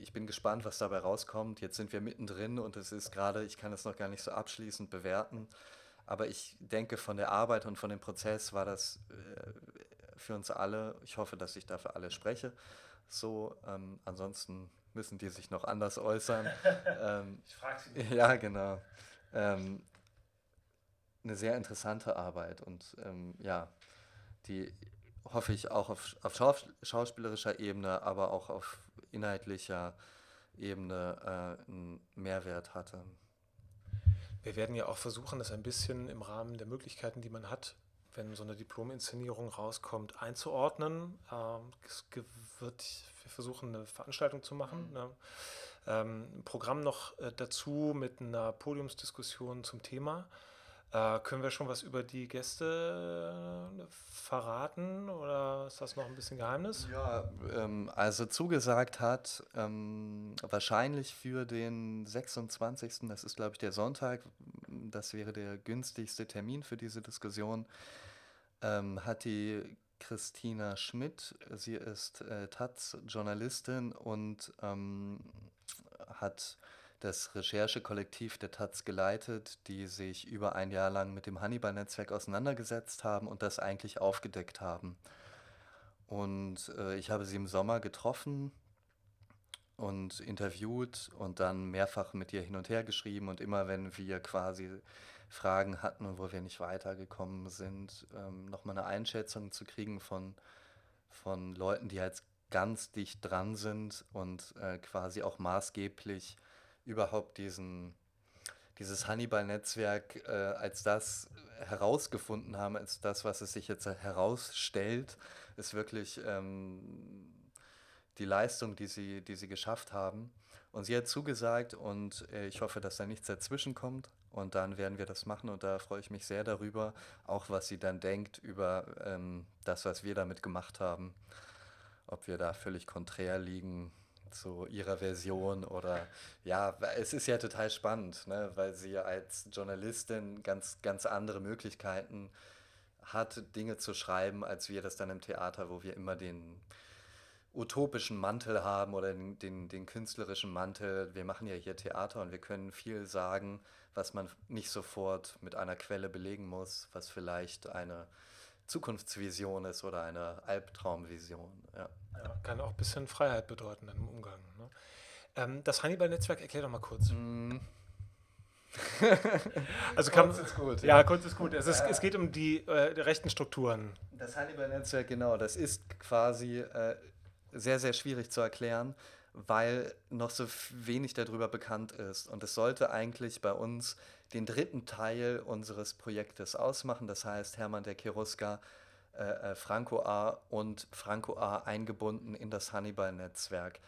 ich bin gespannt, was dabei rauskommt. Jetzt sind wir mittendrin und es ist gerade, ich kann es noch gar nicht so abschließend bewerten, aber ich denke, von der Arbeit und von dem Prozess war das äh, für uns alle, ich hoffe, dass ich dafür alle spreche, so, ähm, ansonsten müssen die sich noch anders äußern. ähm, ich frage sie. Ja, genau. Ähm, eine sehr interessante Arbeit und ähm, ja, die hoffe ich auch auf, auf schauspielerischer Ebene, aber auch auf inhaltlicher Ebene äh, einen Mehrwert hatte. Wir werden ja auch versuchen, das ein bisschen im Rahmen der Möglichkeiten, die man hat, wenn so eine Diplominszenierung rauskommt, einzuordnen. Ähm, es wird, wir versuchen, eine Veranstaltung zu machen. Mhm. Ne? Ähm, ein Programm noch äh, dazu mit einer Podiumsdiskussion zum Thema. Äh, können wir schon was über die Gäste äh, verraten oder ist das noch ein bisschen Geheimnis? Ja, ähm, also zugesagt hat, ähm, wahrscheinlich für den 26., das ist glaube ich der Sonntag, das wäre der günstigste Termin für diese Diskussion, ähm, hat die Christina Schmidt. Sie ist äh, Taz-Journalistin und ähm, hat das Recherchekollektiv der Taz geleitet, die sich über ein Jahr lang mit dem Hannibal-Netzwerk auseinandergesetzt haben und das eigentlich aufgedeckt haben. Und äh, ich habe sie im Sommer getroffen und interviewt und dann mehrfach mit ihr hin und her geschrieben und immer wenn wir quasi Fragen hatten und wo wir nicht weitergekommen sind, ähm, nochmal eine Einschätzung zu kriegen von, von Leuten, die jetzt ganz dicht dran sind und äh, quasi auch maßgeblich überhaupt diesen, dieses Hannibal-Netzwerk äh, als das herausgefunden haben, als das, was es sich jetzt herausstellt, ist wirklich ähm, die Leistung, die sie, die sie geschafft haben. Und sie hat zugesagt und äh, ich hoffe, dass da nichts dazwischen kommt. Und dann werden wir das machen und da freue ich mich sehr darüber, auch was sie dann denkt über ähm, das, was wir damit gemacht haben. Ob wir da völlig konträr liegen, zu ihrer Version oder ja, es ist ja total spannend, ne, weil sie als Journalistin ganz, ganz andere Möglichkeiten hat, Dinge zu schreiben, als wir das dann im Theater, wo wir immer den utopischen Mantel haben oder den, den, den künstlerischen Mantel. Wir machen ja hier Theater und wir können viel sagen, was man nicht sofort mit einer Quelle belegen muss, was vielleicht eine Zukunftsvision ist oder eine Albtraumvision. Ja. Ja, kann auch ein bisschen Freiheit bedeuten im Umgang. Ne? Ähm, das Hannibal-Netzwerk, erklär doch mal kurz. Mm. also kann, kurz ist gut. Ja, ja, kurz ist gut. Es, ist, es geht um die, äh, die rechten Strukturen. Das Hannibal-Netzwerk, genau, das ist quasi äh, sehr, sehr schwierig zu erklären, weil noch so wenig darüber bekannt ist. Und es sollte eigentlich bei uns den dritten Teil unseres Projektes ausmachen. Das heißt, Hermann der Cherusker, äh, äh, Franco A und Franco A eingebunden in das Hannibal-Netzwerk.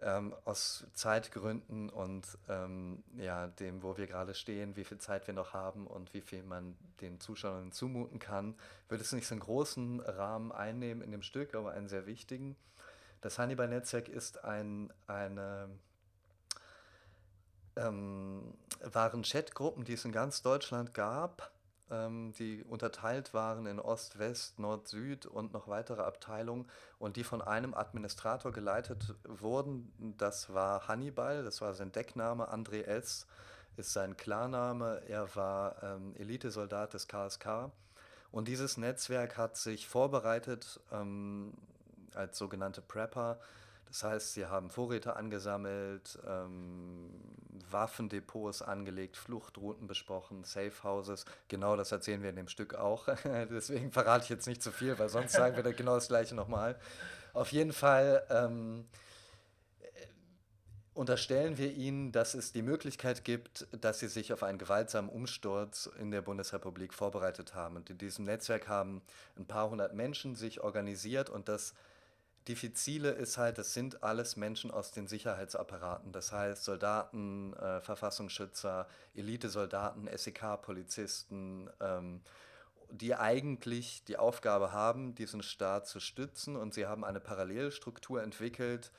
Ähm, aus Zeitgründen und ähm, ja, dem, wo wir gerade stehen, wie viel Zeit wir noch haben und wie viel man den Zuschauern zumuten kann, wird es nicht so einen großen Rahmen einnehmen in dem Stück, aber einen sehr wichtigen. Das Hannibal-Netzwerk ist ein, eine ähm, waren Chatgruppen, die es in ganz Deutschland gab, ähm, die unterteilt waren in Ost, West, Nord, Süd und noch weitere Abteilungen und die von einem Administrator geleitet wurden. Das war Hannibal, das war sein Deckname, André S. ist sein Klarname, er war ähm, Elitesoldat des KSK. Und dieses Netzwerk hat sich vorbereitet ähm, als sogenannte Prepper das heißt, sie haben Vorräte angesammelt, ähm, Waffendepots angelegt, Fluchtrouten besprochen, Safehouses. Genau das erzählen wir in dem Stück auch. Deswegen verrate ich jetzt nicht zu viel, weil sonst sagen wir da genau das Gleiche nochmal. Auf jeden Fall ähm, unterstellen wir ihnen, dass es die Möglichkeit gibt, dass sie sich auf einen gewaltsamen Umsturz in der Bundesrepublik vorbereitet haben. Und in diesem Netzwerk haben ein paar hundert Menschen sich organisiert und das diffizile ist halt, das sind alles Menschen aus den Sicherheitsapparaten. Das heißt Soldaten, äh, Verfassungsschützer, Elitesoldaten, SEK-Polizisten, ähm, die eigentlich die Aufgabe haben, diesen Staat zu stützen. Und sie haben eine Parallelstruktur entwickelt,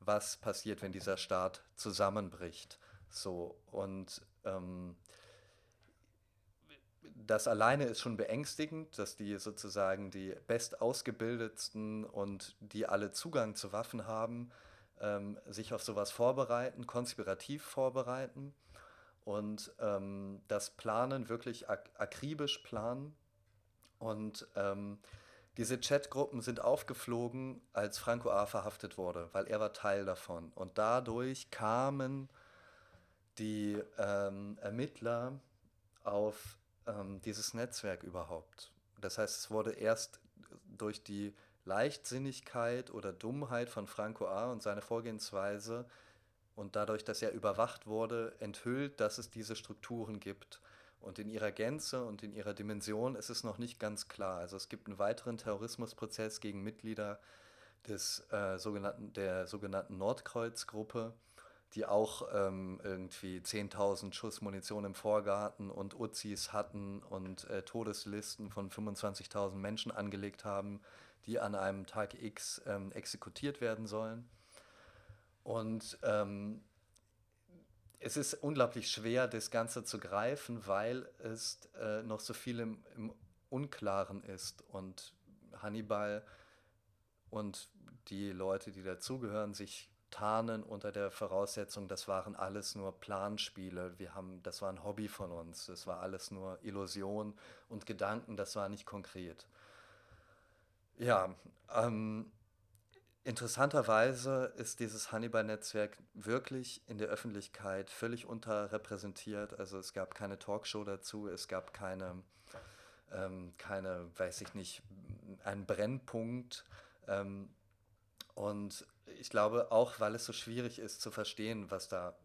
was passiert, wenn dieser Staat zusammenbricht. So, und ähm, das alleine ist schon beängstigend, dass die sozusagen die bestausgebildetsten und die alle Zugang zu Waffen haben, ähm, sich auf sowas vorbereiten, konspirativ vorbereiten und ähm, das Planen wirklich ak akribisch planen. Und ähm, diese Chatgruppen sind aufgeflogen, als Franco A. verhaftet wurde, weil er war Teil davon. Und dadurch kamen die ähm, Ermittler auf ähm, dieses Netzwerk überhaupt. Das heißt, es wurde erst durch die Leichtsinnigkeit oder Dummheit von Franco A. und seine Vorgehensweise und dadurch, dass er überwacht wurde, enthüllt, dass es diese Strukturen gibt. Und in ihrer Gänze und in ihrer Dimension ist es noch nicht ganz klar. Also es gibt einen weiteren Terrorismusprozess gegen Mitglieder des, äh, sogenannten, der sogenannten Nordkreuz-Gruppe, die auch ähm, irgendwie 10.000 Schuss Munition im Vorgarten und Uzis hatten und äh, Todeslisten von 25.000 Menschen angelegt haben, die an einem Tag X ähm, exekutiert werden sollen. Und ähm, es ist unglaublich schwer, das Ganze zu greifen, weil es äh, noch so viel im, im, Unklaren ist. Und Hannibal und die Leute, die dazugehören, sich tarnen unter der Voraussetzung, das waren alles nur Planspiele. Wir haben, das war ein Hobby von uns. Das war alles nur Illusion und Gedanken. Das war nicht konkret. Ja, ähm, Interessanterweise ist dieses Hannibal-Netzwerk wirklich in der Öffentlichkeit völlig unterrepräsentiert. Also es gab keine Talkshow dazu, es gab keine, ähm, keine weiß ich nicht, einen Brennpunkt. Ähm, und ich glaube auch, weil es so schwierig ist zu verstehen, was da,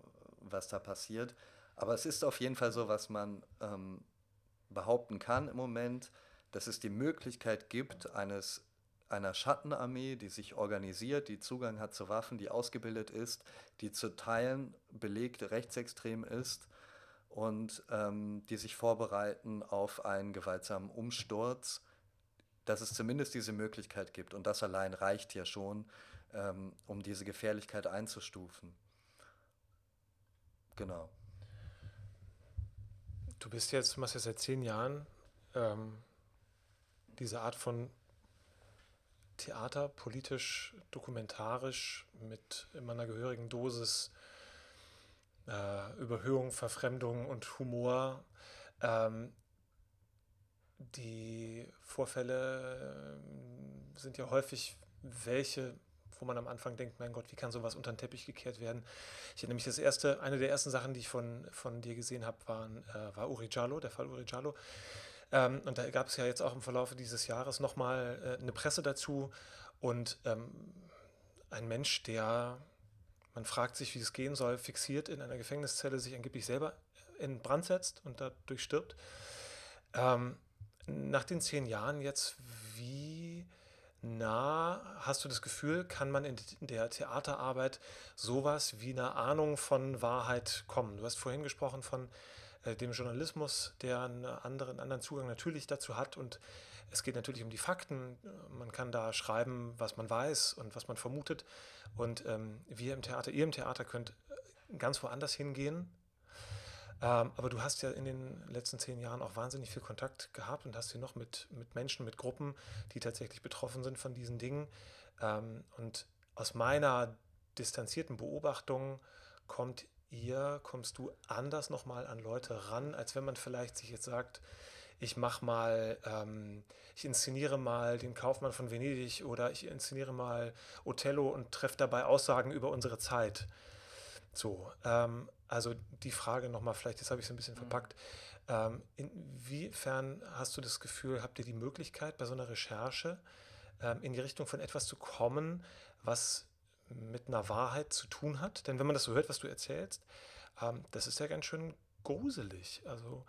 was da passiert. Aber es ist auf jeden Fall so, was man ähm, behaupten kann im Moment, dass es die Möglichkeit gibt eines einer Schattenarmee, die sich organisiert, die Zugang hat zu Waffen, die ausgebildet ist, die zu Teilen belegt rechtsextrem ist und ähm, die sich vorbereiten auf einen gewaltsamen Umsturz, dass es zumindest diese Möglichkeit gibt. Und das allein reicht ja schon, ähm, um diese Gefährlichkeit einzustufen. Genau. Du bist jetzt, du machst jetzt seit zehn Jahren ähm, diese Art von Theater, politisch, dokumentarisch, mit immer einer gehörigen Dosis äh, Überhöhung, Verfremdung und Humor. Ähm, die Vorfälle äh, sind ja häufig welche, wo man am Anfang denkt, mein Gott, wie kann sowas unter den Teppich gekehrt werden? Ich mich, das erste, eine der ersten Sachen, die ich von, von dir gesehen habe, waren, äh, war Uri Jallo, der Fall Uri Jallo. Ähm, und da gab es ja jetzt auch im Verlauf dieses Jahres nochmal äh, eine Presse dazu und ähm, ein Mensch, der, man fragt sich, wie es gehen soll, fixiert in einer Gefängniszelle sich angeblich selber in Brand setzt und dadurch stirbt. Ähm, nach den zehn Jahren jetzt, wie nah hast du das Gefühl, kann man in der Theaterarbeit sowas wie eine Ahnung von Wahrheit kommen? Du hast vorhin gesprochen von äh, dem Journalismus, der einen anderen, anderen Zugang natürlich dazu hat. Und es geht natürlich um die Fakten. Man kann da schreiben, was man weiß und was man vermutet. Und ähm, wir im Theater, ihr im Theater könnt äh, ganz woanders hingehen. Ähm, aber du hast ja in den letzten zehn Jahren auch wahnsinnig viel Kontakt gehabt und hast hier noch mit, mit Menschen, mit Gruppen, die tatsächlich betroffen sind von diesen Dingen. Ähm, und aus meiner distanzierten Beobachtung kommt ihr, kommst du anders nochmal an Leute ran, als wenn man vielleicht sich jetzt sagt, ich mache mal, ähm, ich inszeniere mal den Kaufmann von Venedig oder ich inszeniere mal Othello und treffe dabei Aussagen über unsere Zeit. So, ähm, also die Frage nochmal, vielleicht, jetzt habe ich es ein bisschen mhm. verpackt. Ähm, inwiefern hast du das Gefühl, habt ihr die Möglichkeit bei so einer Recherche ähm, in die Richtung von etwas zu kommen, was mit einer Wahrheit zu tun hat. Denn wenn man das so hört, was du erzählst, ähm, das ist ja ganz schön gruselig. Also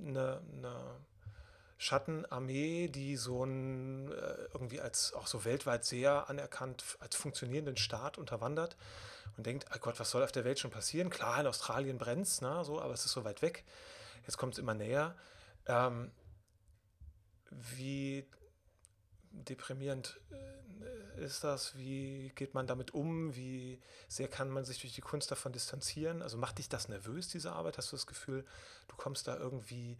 eine, eine Schattenarmee, die so ein, äh, irgendwie als auch so weltweit sehr anerkannt als funktionierenden Staat unterwandert und denkt, oh Gott, was soll auf der Welt schon passieren? Klar, in Australien brennt es, ne, so, aber es ist so weit weg. Jetzt kommt es immer näher. Ähm, wie deprimierend äh, ist das? Wie geht man damit um? Wie sehr kann man sich durch die Kunst davon distanzieren? Also macht dich das nervös, diese Arbeit? Hast du das Gefühl, du kommst da irgendwie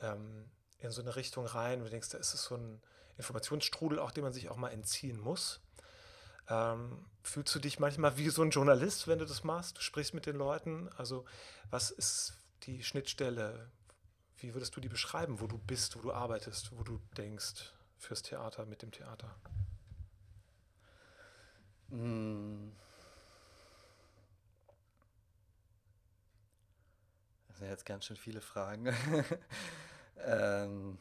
ähm, in so eine Richtung rein, wo du denkst, da ist es so ein Informationsstrudel, auch den man sich auch mal entziehen muss? Ähm, fühlst du dich manchmal wie so ein Journalist, wenn du das machst? Du sprichst mit den Leuten. Also was ist die Schnittstelle? Wie würdest du die beschreiben, wo du bist, wo du arbeitest, wo du denkst? fürs Theater, mit dem Theater? Hm. Das sind jetzt ganz schön viele Fragen. ähm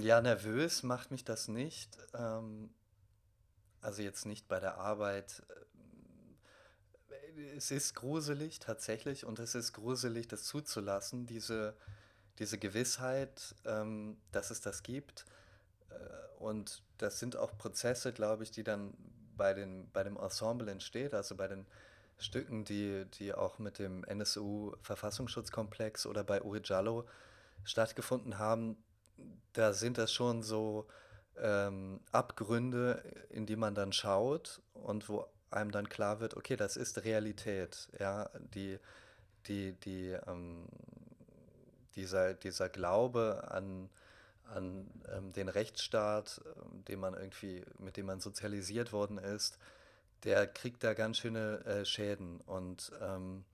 ja, nervös macht mich das nicht. Ähm also jetzt nicht bei der Arbeit. Es ist gruselig tatsächlich und es ist gruselig, das zuzulassen, diese diese Gewissheit, ähm, dass es das gibt. Äh, und das sind auch Prozesse, glaube ich, die dann bei, den, bei dem Ensemble entsteht, also bei den Stücken, die, die auch mit dem NSU-Verfassungsschutzkomplex oder bei Uri Jallo stattgefunden haben, da sind das schon so ähm, Abgründe, in die man dann schaut und wo einem dann klar wird, okay, das ist Realität. Ja, die, die, die, ähm, dieser, dieser Glaube an, an ähm, den Rechtsstaat, ähm, den man irgendwie, mit dem man sozialisiert worden ist, der kriegt da ganz schöne äh, Schäden. Und ähm,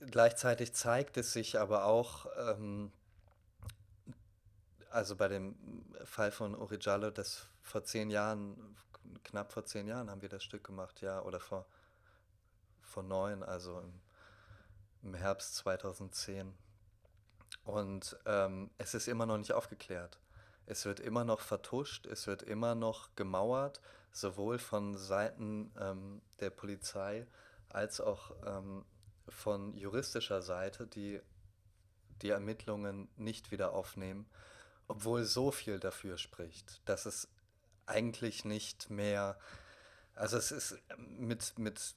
gleichzeitig zeigt es sich aber auch, ähm, also bei dem Fall von Origiallo, das vor zehn Jahren, knapp vor zehn Jahren haben wir das Stück gemacht, ja, oder vor, vor neun, also im, im Herbst 2010. Und ähm, es ist immer noch nicht aufgeklärt. Es wird immer noch vertuscht, es wird immer noch gemauert, sowohl von Seiten ähm, der Polizei als auch ähm, von juristischer Seite, die die Ermittlungen nicht wieder aufnehmen, obwohl so viel dafür spricht, dass es eigentlich nicht mehr, also es ist mit, mit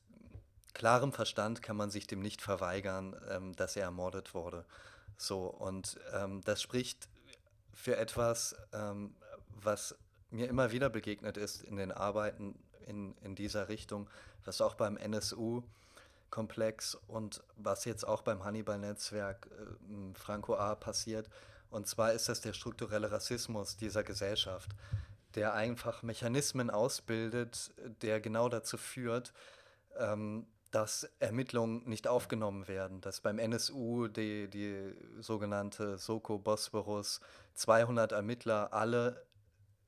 klarem Verstand kann man sich dem nicht verweigern, ähm, dass er ermordet wurde. So, und ähm, das spricht für etwas, ähm, was mir immer wieder begegnet ist in den Arbeiten in, in dieser Richtung, was auch beim NSU-Komplex und was jetzt auch beim Hannibal-Netzwerk äh, Franco A. passiert. Und zwar ist das der strukturelle Rassismus dieser Gesellschaft, der einfach Mechanismen ausbildet, der genau dazu führt, ähm, dass Ermittlungen nicht aufgenommen werden, dass beim NSU die, die sogenannte Soko Bosporus 200 Ermittler alle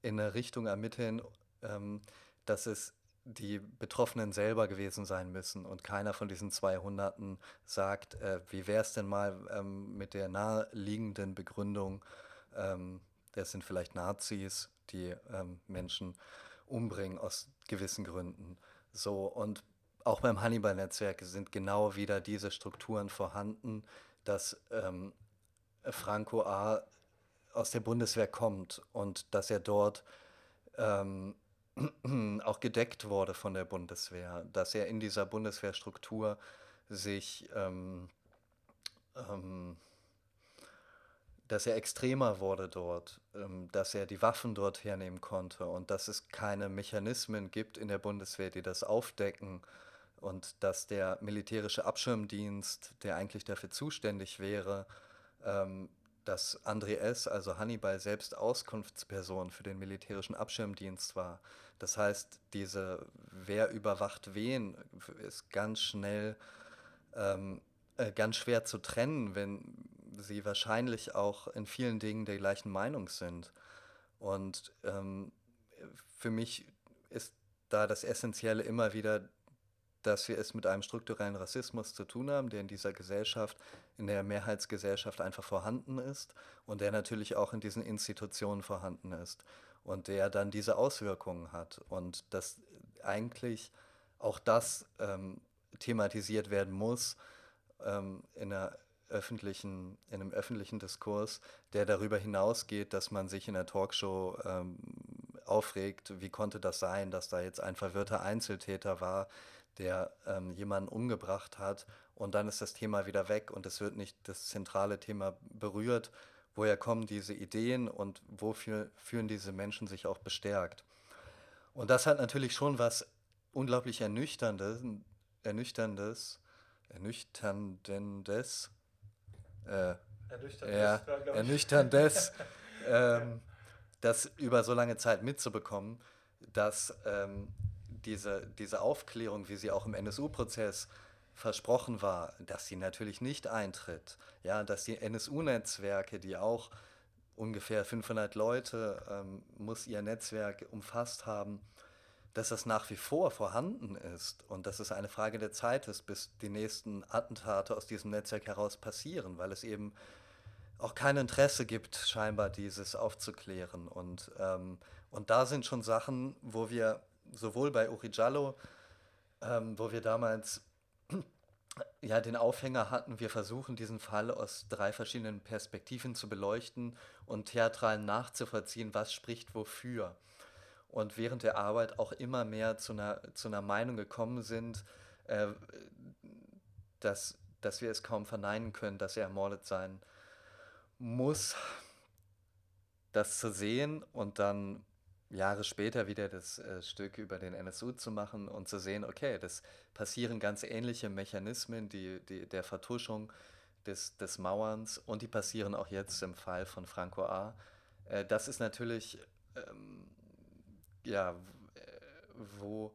in eine Richtung ermitteln, ähm, dass es die Betroffenen selber gewesen sein müssen und keiner von diesen 200 sagt, äh, wie wäre es denn mal ähm, mit der naheliegenden Begründung, ähm, das sind vielleicht Nazis, die ähm, Menschen umbringen aus gewissen Gründen. So, und auch beim Hannibal-Netzwerk sind genau wieder diese Strukturen vorhanden, dass ähm, Franco A. aus der Bundeswehr kommt und dass er dort ähm, auch gedeckt wurde von der Bundeswehr, dass er in dieser Bundeswehrstruktur sich, ähm, ähm dass er extremer wurde dort, ähm, dass er die Waffen dort hernehmen konnte und dass es keine Mechanismen gibt in der Bundeswehr, die das aufdecken und dass der militärische Abschirmdienst, der eigentlich dafür zuständig wäre, ähm, dass André S., also Hannibal, selbst Auskunftsperson für den militärischen Abschirmdienst war. Das heißt, diese Wer überwacht wen ist ganz schnell ähm, äh, ganz schwer zu trennen, wenn sie wahrscheinlich auch in vielen Dingen der gleichen Meinung sind. Und ähm, für mich ist da das Essentielle immer wieder dass wir es mit einem strukturellen Rassismus zu tun haben, der in dieser Gesellschaft, in der Mehrheitsgesellschaft einfach vorhanden ist und der natürlich auch in diesen Institutionen vorhanden ist und der dann diese Auswirkungen hat und dass eigentlich auch das ähm, thematisiert werden muss ähm, in, einer öffentlichen, in einem öffentlichen Diskurs, der darüber hinausgeht, dass man sich in der Talkshow ähm, aufregt, wie konnte das sein, dass da jetzt ein verwirrter Einzeltäter war, der ähm, jemanden umgebracht hat und dann ist das Thema wieder weg und es wird nicht das zentrale Thema berührt, woher kommen diese Ideen und wofür fühlen diese Menschen sich auch bestärkt. Und das hat natürlich schon was unglaublich Ernüchterndes, Ernüchterndes, Ernüchterndes, äh, Ernüchterndes, ja, Ernüchterndes ähm, das über so lange Zeit mitzubekommen, dass ähm, diese, diese Aufklärung, wie sie auch im NSU-Prozess versprochen war, dass sie natürlich nicht eintritt. Ja, dass die NSU-Netzwerke, die auch ungefähr 500 Leute ähm, muss ihr Netzwerk umfasst haben, dass das nach wie vor vorhanden ist und dass es eine Frage der Zeit ist, bis die nächsten Attentate aus diesem Netzwerk heraus passieren, weil es eben auch kein Interesse gibt, scheinbar dieses aufzuklären. Und, ähm, und da sind schon Sachen, wo wir sowohl bei Uri Jallo, ähm, wo wir damals ja, den Aufhänger hatten, wir versuchen diesen Fall aus drei verschiedenen Perspektiven zu beleuchten und theatral nachzuvollziehen, was spricht wofür. und während der Arbeit auch immer mehr zu einer, zu einer Meinung gekommen sind, äh, dass, dass wir es kaum verneinen können, dass er ermordet sein muss. Das zu sehen und dann Jahre später wieder das äh, Stück über den NSU zu machen und zu sehen, okay, das passieren ganz ähnliche Mechanismen die, die, der Vertuschung des, des Mauerns und die passieren auch jetzt im Fall von Franco A. Äh, das ist natürlich, ähm, ja, wo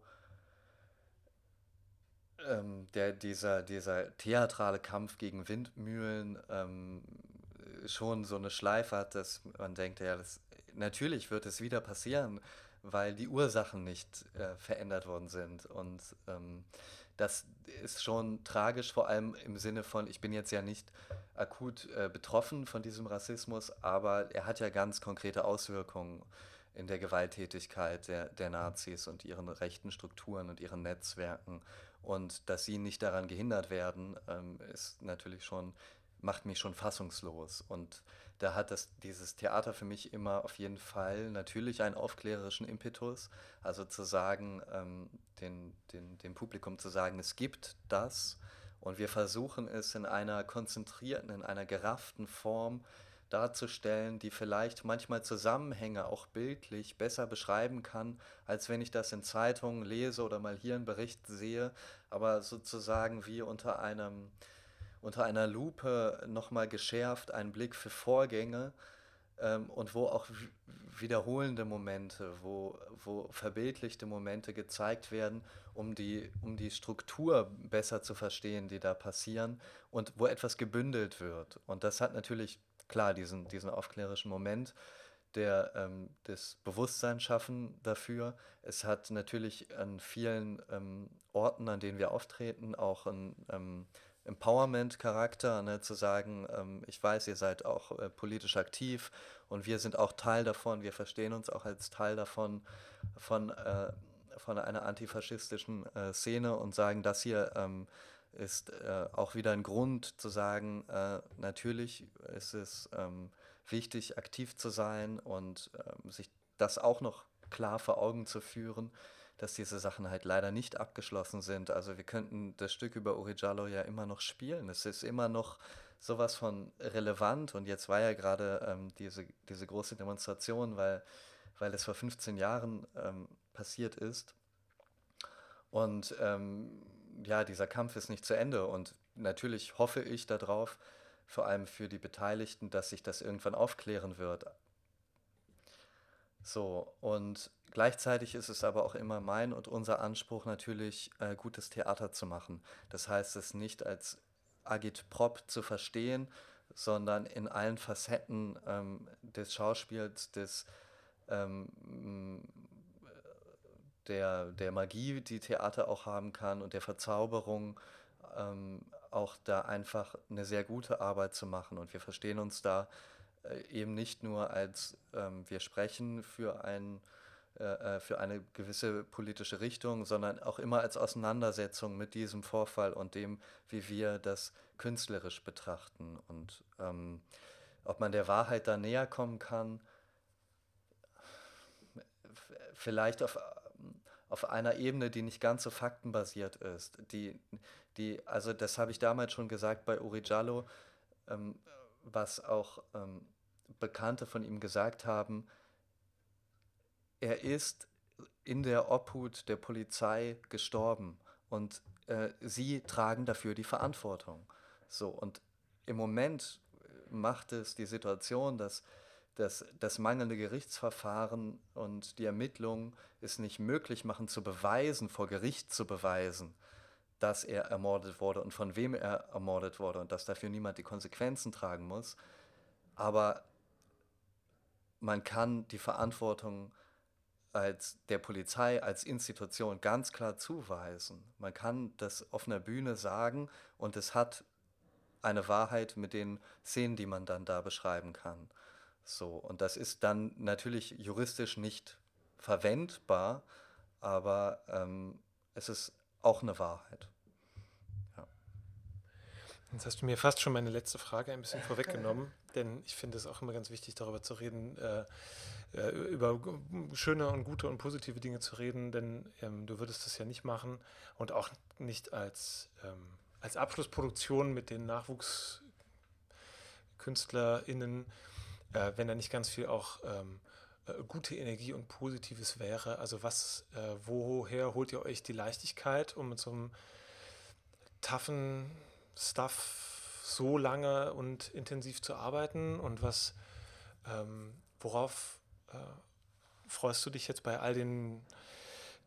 ähm, der, dieser, dieser theatrale Kampf gegen Windmühlen ähm, schon so eine Schleife hat, dass man denkt, ja, das, natürlich wird es wieder passieren, weil die Ursachen nicht äh, verändert worden sind. Und ähm, das ist schon tragisch, vor allem im Sinne von, ich bin jetzt ja nicht akut äh, betroffen von diesem Rassismus, aber er hat ja ganz konkrete Auswirkungen in der Gewalttätigkeit der, der Nazis und ihren rechten Strukturen und ihren Netzwerken. Und dass sie nicht daran gehindert werden, ähm, ist natürlich schon, macht mich schon fassungslos. Und da hat das, dieses Theater für mich immer auf jeden Fall natürlich einen aufklärerischen Impetus. Also zu sagen, ähm, den, den, dem Publikum zu sagen, es gibt das und wir versuchen es in einer konzentrierten, in einer gerafften Form darzustellen, die vielleicht manchmal Zusammenhänge auch bildlich besser beschreiben kann, als wenn ich das in Zeitungen lese oder mal hier einen Bericht sehe, aber sozusagen wie unter einem unter einer Lupe nochmal geschärft, einen Blick für Vorgänge ähm, und wo auch wiederholende Momente, wo, wo verbildlichte Momente gezeigt werden, um die, um die Struktur besser zu verstehen, die da passieren und wo etwas gebündelt wird. Und das hat natürlich, klar, diesen, diesen aufklärischen Moment, der ähm, das Bewusstsein schaffen dafür. Es hat natürlich an vielen ähm, Orten, an denen wir auftreten, auch ein ähm, Empowerment-Charakter, ne, zu sagen, ähm, ich weiß, ihr seid auch äh, politisch aktiv und wir sind auch Teil davon, wir verstehen uns auch als Teil davon, von, äh, von einer antifaschistischen äh, Szene und sagen, das hier ähm, ist äh, auch wieder ein Grund zu sagen, äh, natürlich ist es ähm, wichtig, aktiv zu sein und ähm, sich das auch noch klar vor Augen zu führen dass diese Sachen halt leider nicht abgeschlossen sind. Also wir könnten das Stück über Uri Jallo ja immer noch spielen. Es ist immer noch sowas von relevant und jetzt war ja gerade ähm, diese, diese große Demonstration, weil, weil es vor 15 Jahren ähm, passiert ist. Und ähm, ja, dieser Kampf ist nicht zu Ende und natürlich hoffe ich darauf, vor allem für die Beteiligten, dass sich das irgendwann aufklären wird. So, und Gleichzeitig ist es aber auch immer mein und unser Anspruch natürlich, äh, gutes Theater zu machen. Das heißt, es nicht als Agitprop zu verstehen, sondern in allen Facetten ähm, des Schauspiels, des, ähm, der, der Magie, die Theater auch haben kann und der Verzauberung, ähm, auch da einfach eine sehr gute Arbeit zu machen. Und wir verstehen uns da äh, eben nicht nur als ähm, wir sprechen für ein äh, äh, für eine gewisse politische Richtung, sondern auch immer als Auseinandersetzung mit diesem Vorfall und dem, wie wir das künstlerisch betrachten. Und ähm, ob man der Wahrheit da näher kommen kann, vielleicht auf, auf einer Ebene, die nicht ganz so faktenbasiert ist. Die, die, also das habe ich damals schon gesagt bei Uri Jallo, ähm, was auch ähm, Bekannte von ihm gesagt haben, er ist in der Obhut der Polizei gestorben und äh, sie tragen dafür die Verantwortung. So, und im Moment macht es die Situation, dass dass das mangelnde Gerichtsverfahren und die Ermittlungen es nicht möglich machen zu beweisen, vor Gericht zu beweisen, dass er ermordet wurde und von wem er ermordet wurde und dass dafür niemand die Konsequenzen tragen muss. Aber man kann die Verantwortung als der Polizei als Institution ganz klar zuweisen. Man kann das auf einer Bühne sagen und es hat eine Wahrheit mit den Szenen, die man dann da beschreiben kann. So, und das ist dann natürlich juristisch nicht verwendbar, aber ähm, es ist auch eine Wahrheit. Jetzt hast du mir fast schon meine letzte Frage ein bisschen vorweggenommen, denn ich finde es auch immer ganz wichtig, darüber zu reden, äh, äh, über schöne und gute und positive Dinge zu reden, denn ähm, du würdest das ja nicht machen und auch nicht als, ähm, als Abschlussproduktion mit den NachwuchskünstlerInnen, äh, wenn da nicht ganz viel auch ähm, äh, gute Energie und Positives wäre. Also was, äh, woher holt ihr euch die Leichtigkeit, um mit so einem toughen Stuff so lange und intensiv zu arbeiten und was, ähm, worauf äh, freust du dich jetzt bei all den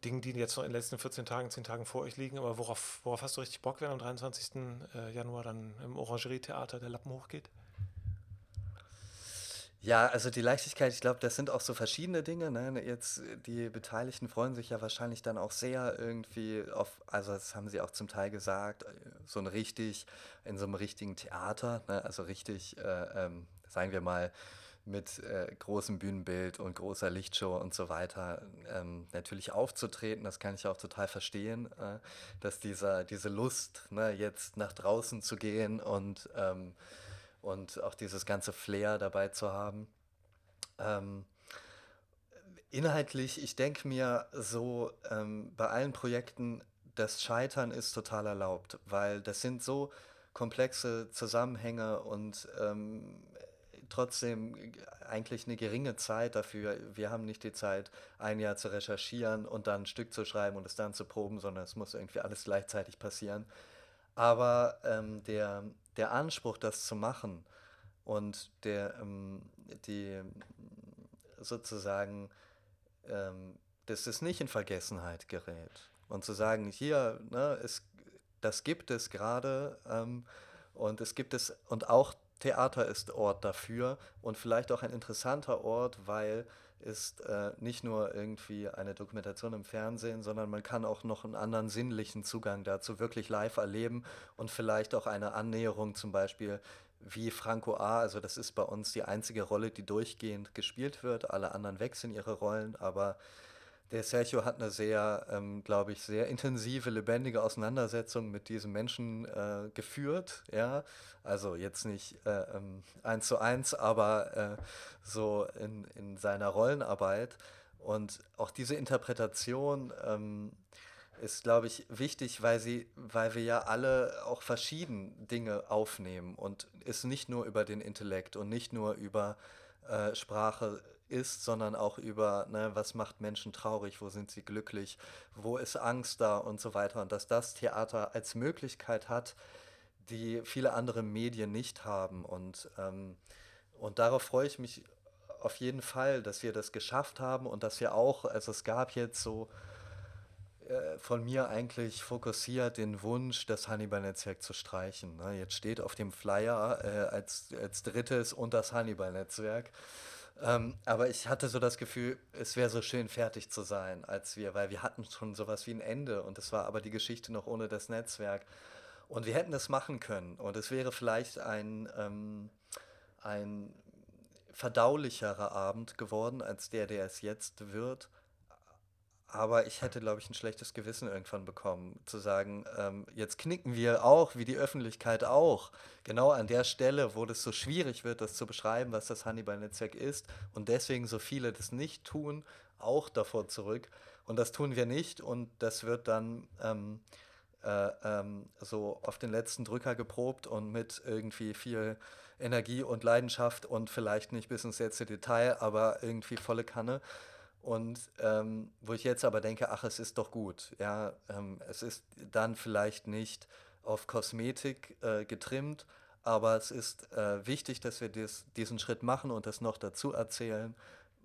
Dingen, die jetzt noch in den letzten 14 Tagen, 10 Tagen vor euch liegen, aber worauf, worauf hast du richtig Bock, wenn am 23. Äh, Januar dann im Orangerie-Theater der Lappen hochgeht? Ja, also die Leichtigkeit, ich glaube, das sind auch so verschiedene Dinge. Ne? Jetzt, die Beteiligten freuen sich ja wahrscheinlich dann auch sehr irgendwie auf, also das haben sie auch zum Teil gesagt, so ein richtig, in so einem richtigen Theater, ne? also richtig, äh, ähm, sagen wir mal, mit äh, großem Bühnenbild und großer Lichtshow und so weiter ähm, natürlich aufzutreten. Das kann ich auch total verstehen, äh, dass dieser, diese Lust, ne, jetzt nach draußen zu gehen und ähm, und auch dieses ganze Flair dabei zu haben. Ähm, inhaltlich, ich denke mir so, ähm, bei allen Projekten, das Scheitern ist total erlaubt, weil das sind so komplexe Zusammenhänge und ähm, trotzdem eigentlich eine geringe Zeit dafür. Wir haben nicht die Zeit, ein Jahr zu recherchieren und dann ein Stück zu schreiben und es dann zu proben, sondern es muss irgendwie alles gleichzeitig passieren. Aber ähm, der, der Anspruch, das zu machen und der, ähm, die sozusagen, ähm, dass es nicht in Vergessenheit gerät. Und zu sagen, hier, ne, es, das gibt es gerade ähm, und es gibt es und auch Theater ist Ort dafür und vielleicht auch ein interessanter Ort, weil ist äh, nicht nur irgendwie eine Dokumentation im Fernsehen, sondern man kann auch noch einen anderen sinnlichen Zugang dazu wirklich live erleben und vielleicht auch eine Annäherung zum Beispiel wie Franco A. Also das ist bei uns die einzige Rolle, die durchgehend gespielt wird. Alle anderen wechseln ihre Rollen, aber der Sergio hat eine sehr, ähm, glaube ich, sehr intensive, lebendige Auseinandersetzung mit diesem Menschen äh, geführt. Ja, also jetzt nicht äh, ähm, eins zu eins, aber äh, so in, in seiner Rollenarbeit. Und auch diese Interpretation ähm, ist, glaube ich, wichtig, weil sie, weil wir ja alle auch verschieden Dinge aufnehmen und es nicht nur über den Intellekt und nicht nur über äh, Sprache ist, sondern auch über, ne, was macht Menschen traurig, wo sind sie glücklich, wo ist Angst da und so weiter. Und dass das Theater als Möglichkeit hat, die viele andere Medien nicht haben. Und, ähm, und darauf freue ich mich auf jeden Fall, dass wir das geschafft haben und dass wir auch, also es gab jetzt so äh, von mir eigentlich fokussiert den Wunsch, das Hannibal-Netzwerk zu streichen. Ne? Jetzt steht auf dem Flyer äh, als, als drittes und das Hannibal-Netzwerk. Ähm, aber ich hatte so das Gefühl, es wäre so schön fertig zu sein, als wir, weil wir hatten schon sowas wie ein Ende und es war aber die Geschichte noch ohne das Netzwerk. Und wir hätten das machen können und es wäre vielleicht ein, ähm, ein verdaulicherer Abend geworden als der, der es jetzt wird. Aber ich hätte, glaube ich, ein schlechtes Gewissen irgendwann bekommen, zu sagen, ähm, jetzt knicken wir auch, wie die Öffentlichkeit auch, genau an der Stelle, wo das so schwierig wird, das zu beschreiben, was das Hannibal-Netzwerk ist und deswegen so viele das nicht tun, auch davor zurück. Und das tun wir nicht und das wird dann ähm, äh, ähm, so auf den letzten Drücker geprobt und mit irgendwie viel Energie und Leidenschaft und vielleicht nicht bis ins letzte Detail, aber irgendwie volle Kanne. Und ähm, wo ich jetzt aber denke, ach, es ist doch gut. Ja, ähm, es ist dann vielleicht nicht auf Kosmetik äh, getrimmt, aber es ist äh, wichtig, dass wir dies, diesen Schritt machen und das noch dazu erzählen,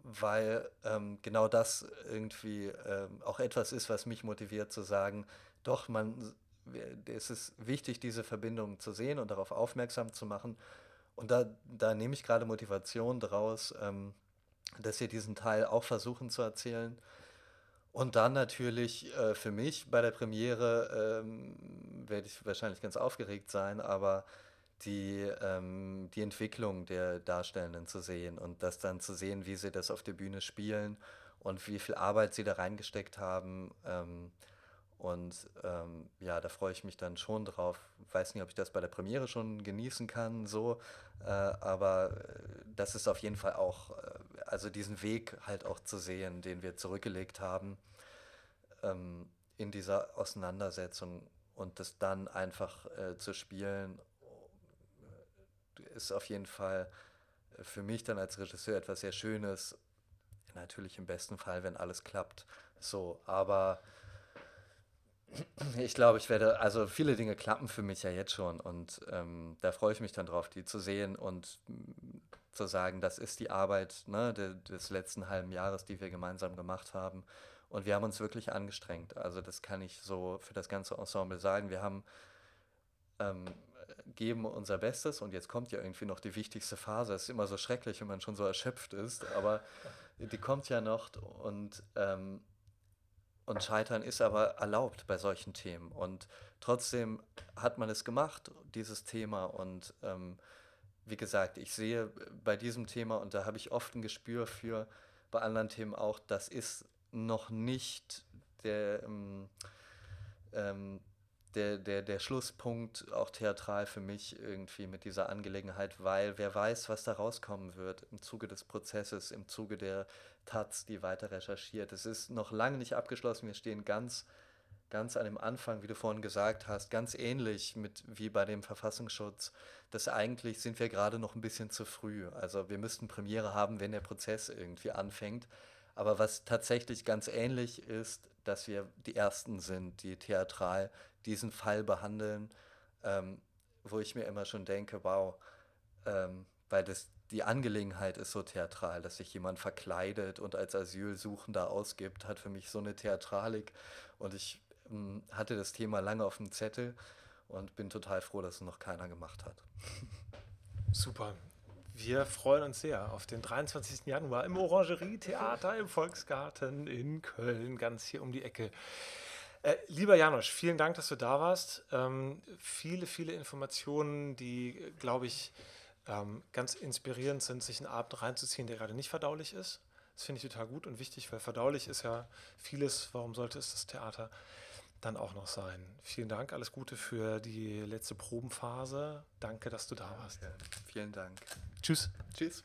weil ähm, genau das irgendwie ähm, auch etwas ist, was mich motiviert zu sagen, doch, man, es ist wichtig, diese Verbindung zu sehen und darauf aufmerksam zu machen. Und da, da nehme ich gerade Motivation daraus, ähm, dass wir diesen Teil auch versuchen zu erzählen. Und dann natürlich äh, für mich bei der Premiere ähm, werde ich wahrscheinlich ganz aufgeregt sein, aber die, ähm, die Entwicklung der Darstellenden zu sehen und das dann zu sehen, wie sie das auf der Bühne spielen und wie viel Arbeit sie da reingesteckt haben. Ähm, Und ähm, ja, da freue ich mich dann schon drauf. Weiß nicht, ob ich das bei der Premiere schon genießen kann, so. Äh, aber äh, das ist auf jeden Fall auch, äh, also diesen Weg halt auch zu sehen, den wir zurückgelegt haben ähm, in dieser Auseinandersetzung und das dann einfach äh, zu spielen, ist auf jeden Fall für mich dann als Regisseur etwas sehr Schönes. Natürlich im besten Fall, wenn alles klappt. So, aber ich glaube, ich werde, also viele Dinge klappen für mich ja jetzt schon und ähm, da freue ich mich dann drauf, die zu sehen und mm, zu sagen, das ist die Arbeit ne, de, des letzten halben Jahres, die wir gemeinsam gemacht haben. Und wir haben uns wirklich angestrengt. Also das kann ich so für das ganze Ensemble sagen. Wir haben ähm, geben unser Bestes und jetzt kommt ja irgendwie noch die wichtigste Phase. Es ist immer so schrecklich, wenn man schon so erschöpft ist, aber die kommt ja noch und ähm, und Scheitern ist aber erlaubt bei solchen Themen. Und trotzdem hat man es gemacht, dieses Thema. Und ähm, wie gesagt, ich sehe bei diesem Thema, und da habe ich oft ein Gespür für, bei anderen Themen auch, das ist noch nicht der, ähm, ähm, der, der, der Schlusspunkt, auch theatral für mich irgendwie mit dieser Angelegenheit, weil wer weiß, was da rauskommen wird im Zuge des Prozesses, im Zuge der Taz, die weiter recherchiert. Es ist noch lange nicht abgeschlossen. Wir stehen ganz, ganz an dem Anfang, wie du vorhin gesagt hast, ganz ähnlich mit wie bei dem Verfassungsschutz. Das eigentlich sind wir gerade noch ein bisschen zu früh. Also wir müssten Premiere haben, wenn der Prozess irgendwie anfängt. Aber was tatsächlich ganz ähnlich ist, dass wir die Ersten sind, die theatral diesen Fall behandeln, ähm, wo ich mir immer schon denke, wow, ähm, weil das die Angelegenheit ist so theatral, dass sich jemand verkleidet und als Asylsuchender ausgibt, hat für mich so eine Theatralik. Und ich ähm, hatte das Thema lange auf dem Zettel und bin total froh, dass es noch keiner gemacht hat. Super. Wir freuen uns sehr auf den 23. Januar im Orangerie-Theater im Volksgarten in Köln, ganz hier um die Ecke. Äh, lieber Janosch, vielen Dank, dass du da warst. Ähm, viele, viele Informationen, die, glaube ich, ähm, ganz inspirierend sind, sich einen Abend reinzuziehen, der gerade nicht verdaulich ist. Das finde ich total gut und wichtig, weil verdaulich ist ja vieles. Warum sollte es das Theater dann auch noch sein? Vielen Dank, alles Gute für die letzte Probenphase. Danke, dass du da warst. Vielen Dank. Tschüss. Tschüss.